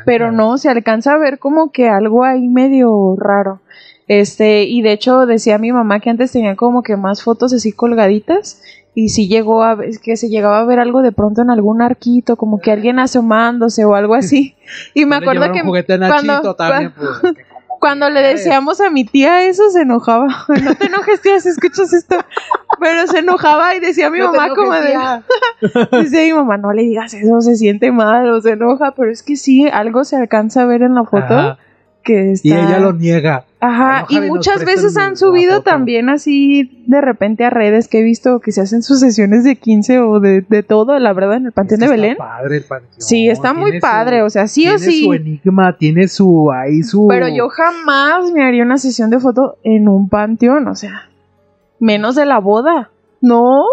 pero no, se alcanza a ver como que algo ahí medio raro. Este, y de hecho decía mi mamá que antes tenía como que más fotos así colgaditas. Y si llegó a ver, que se llegaba a ver algo de pronto en algún arquito, como que alguien asomándose o algo así. [LAUGHS] Y me acuerdo que cuando- también, pues, que como [LAUGHS] cuando le decíamos a mi tía eso, se enojaba. [LAUGHS] No te enojes, tía, si escuchas esto. Pero se enojaba y decía a mi No mamá como enojes, de... tía. Dice mi mamá, no le digas eso, se siente mal o se enoja. Pero es que sí, algo se alcanza a ver en la foto Ajá. que está... Y ella lo niega. Ajá, y muchas veces han subido también así de repente a redes que he visto que se hacen sus sesiones de 15 o de, de todo, la verdad, en el Panteón de Belén. Está padre el panteón. Sí, está muy tiene padre, o sea, sí o tiene sí. su enigma, tiene su ahí su. Pero yo jamás me haría una sesión de foto en un panteón, o sea, menos de la boda. No,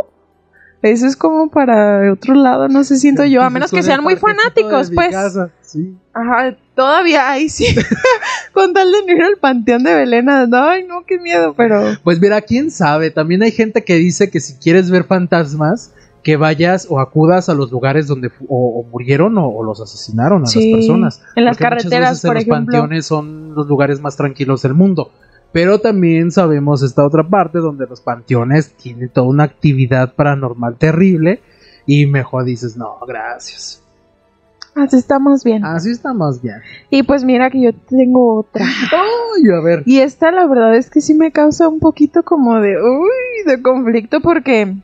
eso es como para otro lado, no sé, siento yo, a menos que sean muy fanáticos, pues. casa, Sí. Ajá, todavía ahí sí. [LAUGHS] Con tal de no ir al panteón de Belén, ay no, qué miedo, pero... Pues mira, quién sabe. También hay gente que dice que si quieres ver fantasmas, que vayas o acudas a los lugares donde o, o murieron o, o los asesinaron a Sí, las personas. en las Porque carreteras, veces en por los ejemplo. panteones son los lugares más tranquilos del mundo. Pero también sabemos esta otra parte donde los panteones tienen toda una actividad paranormal terrible y mejor dices, no, gracias. Así estamos bien. Así estamos bien. Y pues mira que yo tengo otra. [LAUGHS] Ay, a ver. Y esta la verdad es que sí me causa un poquito como de, uy, de conflicto porque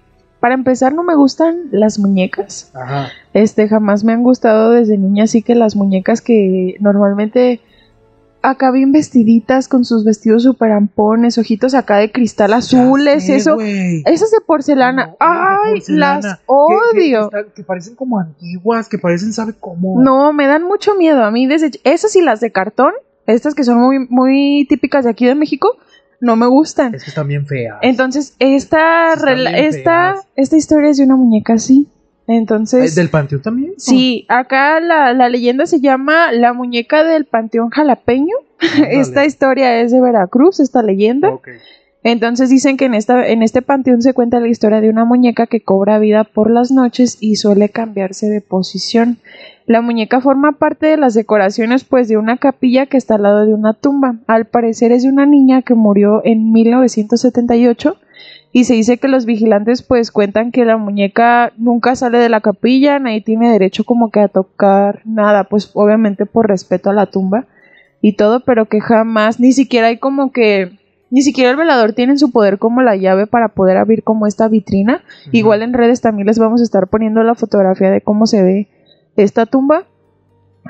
para empezar no me gustan las muñecas. Ajá. Este, jamás me han gustado desde niña, así que las muñecas que normalmente acá bien vestiditas con sus vestidos super ampones, ojitos acá de cristal azules, sé, eso. Esas de porcelana. No, de Ay, porcelana. las que- odio. Que, que parecen como antiguas, que parecen, ¿sabe cómo? No, me dan mucho miedo. A mí, desde esas y las de cartón, estas que son muy, muy típicas de aquí de México, no me gustan. Es que están bien feas. Entonces, esta, esta, esta historia es de una muñeca así. Entonces, ¿Del panteón también? sí, acá la, la leyenda se llama La muñeca del Panteón Jalapeño. [LAUGHS] Esta historia es de Veracruz, esta leyenda. Entonces dicen que en, esta, en este panteón se cuenta la historia de una muñeca que cobra vida por las noches y suele cambiarse de posición. La muñeca forma parte de las decoraciones pues de una capilla que está al lado de una tumba. Al parecer es de una niña que murió en 1978 y se dice que los vigilantes pues cuentan que la muñeca nunca sale de la capilla, nadie tiene derecho como que a tocar nada, pues obviamente por respeto a la tumba y todo, pero que jamás ni siquiera hay como que ni siquiera el velador tiene en su poder como la llave para poder abrir como esta vitrina. Igual en redes también les vamos a estar poniendo la fotografía de cómo se ve esta tumba.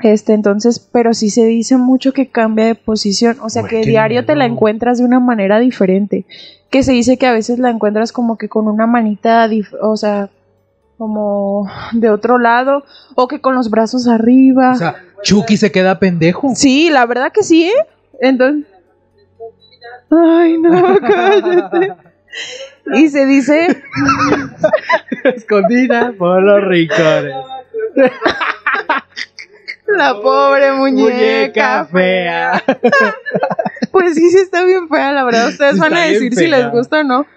Este, entonces, pero sí se dice mucho que cambia de posición, o sea Güey, que diario te la encuentras de una manera diferente, que se dice que a veces la encuentras como que con una manita, o sea, como de otro lado, o que con los brazos arriba. O sea, Chucky se queda pendejo. Sí, la verdad que sí, ¿eh? Entonces. Ay, no, [LAUGHS] cállate. Y se dice. [LAUGHS] Escondida por los rincones. [LAUGHS] La pobre muñeca. fea. [LAUGHS] Pues sí, sí está bien fea, la verdad. Ustedes van a decir si les gusta o no.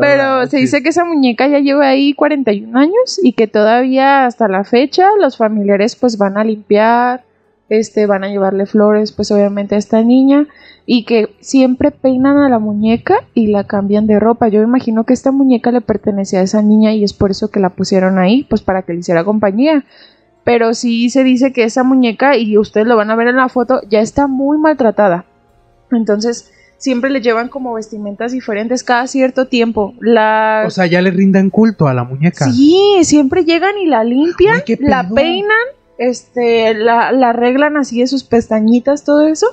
Pero se dice que esa muñeca ya lleva ahí 41 años y que todavía hasta la fecha los familiares pues van a limpiar, este, van a llevarle flores pues obviamente a esta niña y que siempre peinan a la muñeca y la cambian de ropa. Yo me imagino que esta muñeca le pertenecía a esa niña y es por eso que la pusieron ahí, pues para que le hiciera compañía. Pero sí se dice que esa muñeca, y ustedes lo van a ver en la foto, ya está muy maltratada. Entonces, siempre le llevan como vestimentas diferentes cada cierto tiempo. La O sea, ya le rindan culto a la muñeca. Sí, siempre llegan y la limpian, Uy, la peinan, este, la, la arreglan así de sus pestañitas, todo eso,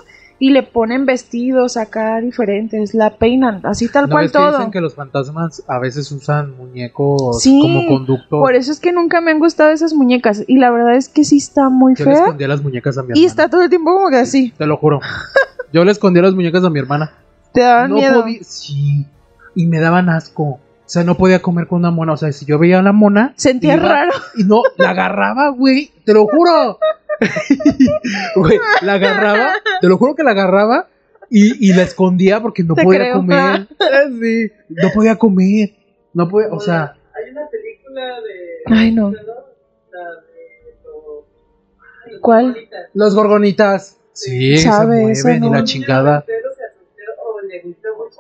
y le ponen vestidos acá diferentes, la peinan, así tal ¿No cual ves que todo. dicen que los fantasmas a veces usan muñecos Sí, como conductor? Por eso es que nunca me han gustado esas muñecas, y la verdad es que sí está muy Yo le fea, escondía las muñecas a mi y hermana. está todo el tiempo como que así, Te lo juro. Yo le escondía las muñecas a mi hermana. te daban no miedo. podía. Sí. Y me daban asco. O sea, no podía comer con una mona. O sea, si yo veía a la mona. Sentía iba- raro. Y no, la agarraba, güey. Te lo juro. [LAUGHS] Güey, la agarraba. Te lo juro que la agarraba. Y, y la escondía porque no Te podía creo. comer. Sí. No podía comer. No podía, o sea. Hay una película de. Ay, no. Los ¿Cuál? Los gorgonitas. Sí, Sabe, se mueven eso y la chingada.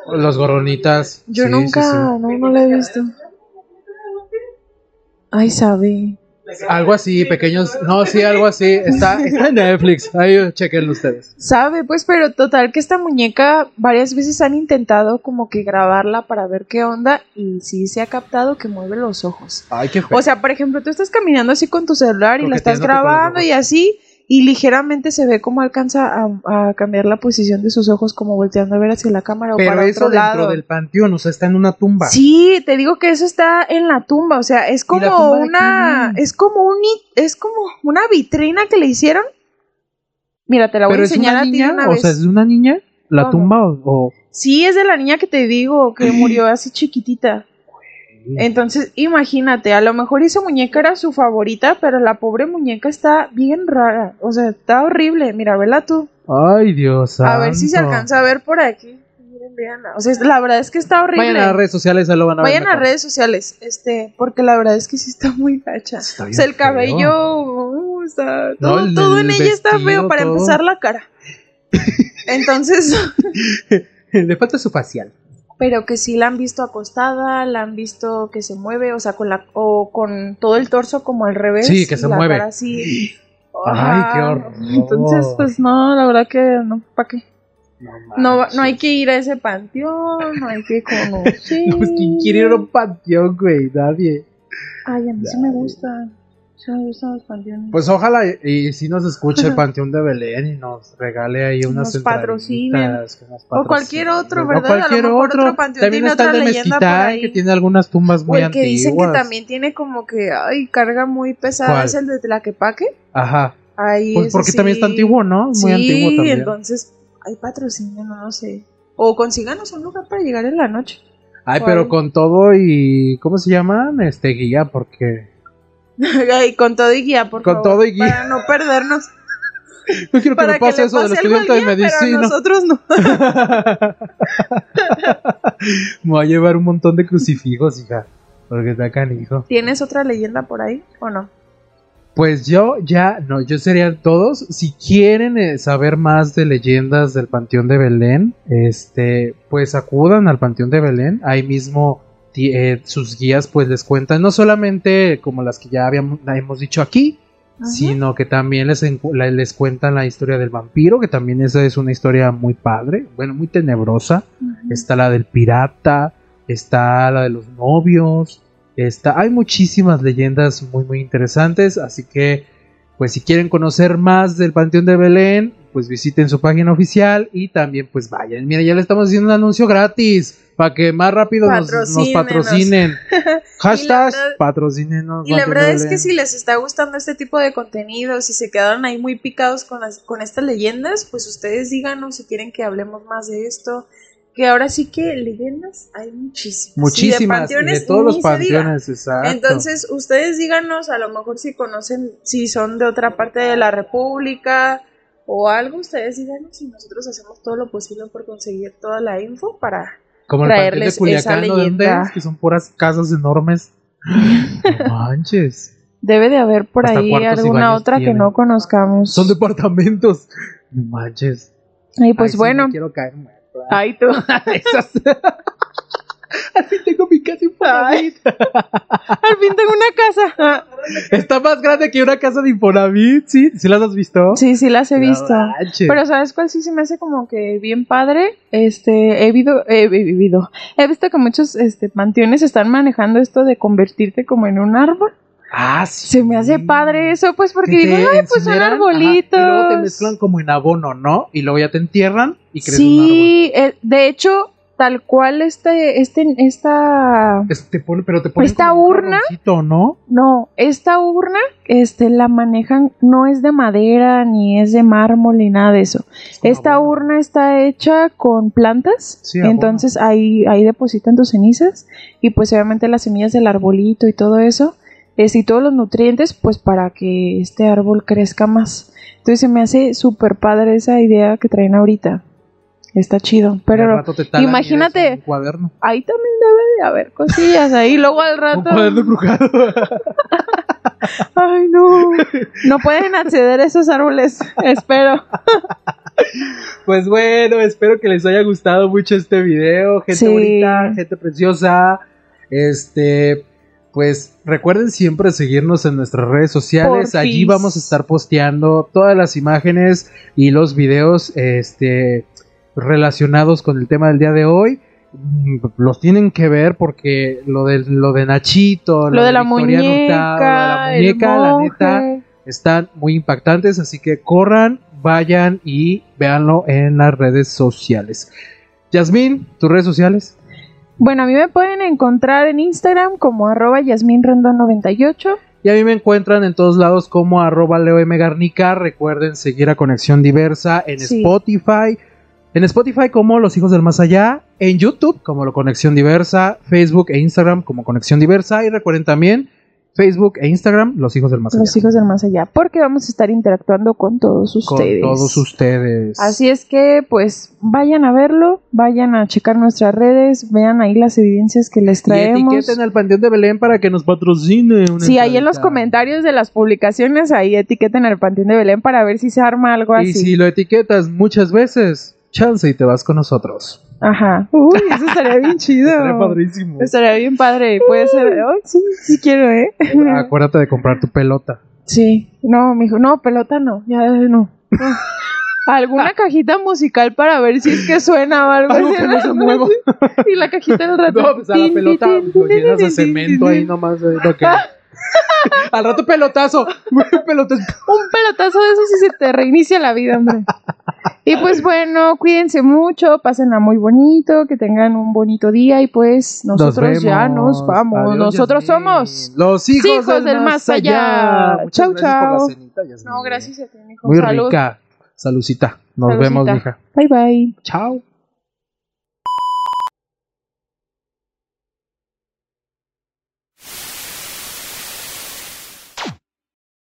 Los gorgonitas. Yo sí, nunca, sí, sí. no, no la he visto. Ay, sabe. Algo así, pequeños. No, sí, algo así. Está, está en Netflix. Ahí chequenlo ustedes. Sabe, pues, pero total que esta muñeca varias veces han intentado como que grabarla para ver qué onda y sí se ha captado que mueve los ojos. Ay, qué feo. O sea, por ejemplo, tú estás caminando así con tu celular y la estás grabando y así y ligeramente se ve cómo alcanza a, a cambiar la posición de sus ojos como volteando a ver hacia la cámara o Pero para eso otro dentro lado. del panteón, o sea, está en una tumba. Sí, te digo que eso está en la tumba, o sea, es ¿Y la como una, es como un, es como una vitrina que le hicieron. Mira, te la voy Pero a enseñar a ti niña, una o vez. sea, es de una niña la ¿Cómo? tumba o, o- Sí, es de la niña que te digo, que [CLEARS THROAT] murió así chiquitita. Entonces, imagínate, a lo mejor esa muñeca era su favorita, pero la pobre muñeca está bien rara. O sea, está horrible. Mira, vela tú. Ay, Dios A ver si se alcanza a ver por aquí. Miren, véanla. O sea, la verdad es que está horrible. Vayan a las redes sociales, ahí lo van a ver. Vayan a redes sociales, este, porque la verdad es que sí está muy gacha. Está O sea, el cabello, uh, está, No, todo, el- todo en el ella está feo, para todo. empezar la cara. [LAUGHS] Entonces, [LAUGHS] Le falta su facial. Pero que sí la han visto acostada, la han visto que se mueve, o sea, con la o con todo el torso como al revés. Sí, que y se la mueve. cara así. [GASPS] Ay, qué horror. Entonces, pues no, la verdad que no, ¿para qué? No, No, no hay que ir a ese panteón, no hay que [LAUGHS] conocer. Pues quién quiere ir a un panteón, güey, nadie. Ay, a mí sí me gusta. Pues ojalá y, y si nos escuche el [LAUGHS] Panteón de Belén y nos regale ahí unas Nos patrocinen. O cualquier otro, O ¿verdad? A lo cualquier mejor otro. otro panteón También tiene está el otra de leyenda por Mezquitán, ahí. que tiene algunas tumbas o muy el que antiguas. dicen que también tiene como que, ay, carga muy pesada, ¿Cuál? es el de Tlaquepaque. Ajá. Ahí Pues porque sí. también está antiguo, ¿no? Muy sí, antiguo también. entonces hay patrocinio, no sé. O consíganos un lugar para llegar en la noche. Ay, ¿Cuál? pero con todo y. ¿Cómo se llaman? Este guía, porque. Ay, con todo y guía, por Con favor, todo y guía. Para no perdernos. No quiero que para me que pase eso del pase al estudiante de guía, pero medicina. nosotros no. [LAUGHS] Me voy a llevar un montón de crucifijos, hija. Porque está canijo. ¿Tienes otra leyenda por ahí o no? Pues yo ya, no, yo serían todos. Si quieren eh, saber más de leyendas del Panteón de Belén, este, pues acudan al Panteón de Belén. Ahí mismo eh, sus guías pues les cuentan, no solamente como las que ya habíamos, la hemos dicho aquí, Ajá. sino que también les, les cuentan la historia del vampiro, que también esa es una historia muy padre, bueno, muy tenebrosa. Está la del pirata, está la de los novios, está, hay muchísimas leyendas muy muy interesantes, así que pues si quieren conocer más del Panteón de Belén, pues visiten su página oficial y también pues vayan. Mira, ya le estamos haciendo un anuncio gratis para que más rápido nos, nos patrocinen. [LAUGHS] Hashtag verdad- patrocínenos. Y la de verdad es que si les está gustando este tipo de contenido, si se quedaron ahí muy picados con, las- con estas leyendas, pues ustedes díganos si quieren que hablemos más de esto. Que ahora sí que leyendas hay muchísimas. Muchísimas, Y y de de, panteones todos los panteones, exacto. Entonces, ustedes díganos, a lo mejor si conocen, si son de otra parte de la República o algo, ustedes díganos y nosotros hacemos todo lo posible por conseguir toda la info para... Como el Panteón de Culiacán, ¿no? ¿De dónde leyenda. es? Que son puras casas enormes. No manches. Debe de haber por Hasta ahí alguna otra que no conozcamos. Son departamentos. No manches. Y pues Ay, sí, bueno, me quiero caer muerto. ay tú. [LAUGHS] Esas. [LAUGHS] Así tengo mi casa Infonavit. [LAUGHS] Al fin tengo una casa. [LAUGHS] Está más grande que una casa de Infonavit, ¿sí? ¿Sí las has visto? Sí, sí las he No visto. manches. Pero ¿sabes cuál sí se me hace como que bien padre? Este, he vivido, he vivido. He visto que muchos este, panteones están manejando esto de convertirte como en un árbol. Ah, sí. Se me hace padre eso, pues porque Que digo, ay, pues son ajá, arbolitos. y luego te mezclan como en abono, ¿no? Y luego ya te entierran y crees un Sí, eh, de hecho, tal cual este, este, esta, árbol. Es- te pone- pero te ponen Esta urna- ¿no? no, esta urna, este, la manejan, no es de madera, ni es de mármol, ni nada de eso. Es Esta abono. urna está hecha con plantas, Sí, entonces ahí, ahí depositan tus cenizas y pues obviamente las semillas del arbolito y todo eso, es, y todos los nutrientes pues para que este árbol crezca más. Entonces se me hace súper padre esa idea que traen ahorita. Está chido, pero imagínate- Un cuaderno. ahí también debe de haber cosillas ahí, luego al [LAUGHS] Un rato... cuaderno embrujado. [LAUGHS] Ay, no. No pueden acceder a esos árboles, [LAUGHS] espero. Pues bueno, espero que les haya gustado mucho este video, gente Sí. bonita, gente preciosa. Este, pues recuerden siempre seguirnos en nuestras redes sociales. Allí vamos a estar posteando todas las imágenes y los videos este relacionados con el tema del día de hoy. Mm, Los tienen que ver porque lo de lo de Nachito, Lo de la muñeca, Hurtado, lo de la muñeca, la neta están muy impactantes, así que corran, vayan y véanlo en las redes sociales. Yasmín, tus redes sociales. Bueno, a mí me pueden encontrar en Instagram como arroba yasminrendon98. Y a mí me encuentran en todos lados como arroba Leo M. Garnica. Recuerden seguir a Conexión Diversa en Sí. Spotify. En Spotify como Los Hijos del Más Allá. En YouTube como lo Conexión Diversa. Facebook e Instagram como Conexión Diversa. Y recuerden también Facebook e Instagram Los Hijos del Más Allá. Los hijos del más allá, porque vamos a estar interactuando con todos Con ustedes. todos ustedes. Así es que, pues, vayan a verlo, vayan a checar nuestras redes, vean ahí las evidencias que les Y traemos. etiqueten al Panteón de Belén para que nos patrocine. una Sí, ahí en los comentarios de las publicaciones, ahí etiqueten al Panteón de Belén para ver si se arma algo Y así. si lo etiquetas muchas veces, chance y te vas con nosotros. Ajá. Uy, eso estaría bien [LAUGHS] chido. Estaría padrísimo. Estaría bien padre. Puede ser. Ay, sí, sí quiero, ¿eh? [LAUGHS] Acuérdate de comprar tu pelota. Sí. No, mijo. No, pelota no. Ya no. No. [LAUGHS] Alguna cajita musical para ver si es que suena o algo, Algo que no se mueva. Y la cajita del rato. No, pues a la pelota lo llenas de cemento ahí nomás. eh, lo que- [LAUGHS] Al rato pelotazo. pelotazo. Un pelotazo de esos y se te reinicia la vida, hombre. Y pues bueno, cuídense mucho, pásenla muy bonito, que tengan un bonito día y pues nosotros ya nos vamos. Adiós, nosotros somos los hijos, hijos del, más allá. Chau, chau. cenita. No, gracias a ti, mijo. Muy Salud. rica. Salucita. Nos vemos, hija. Bye bye. Chao.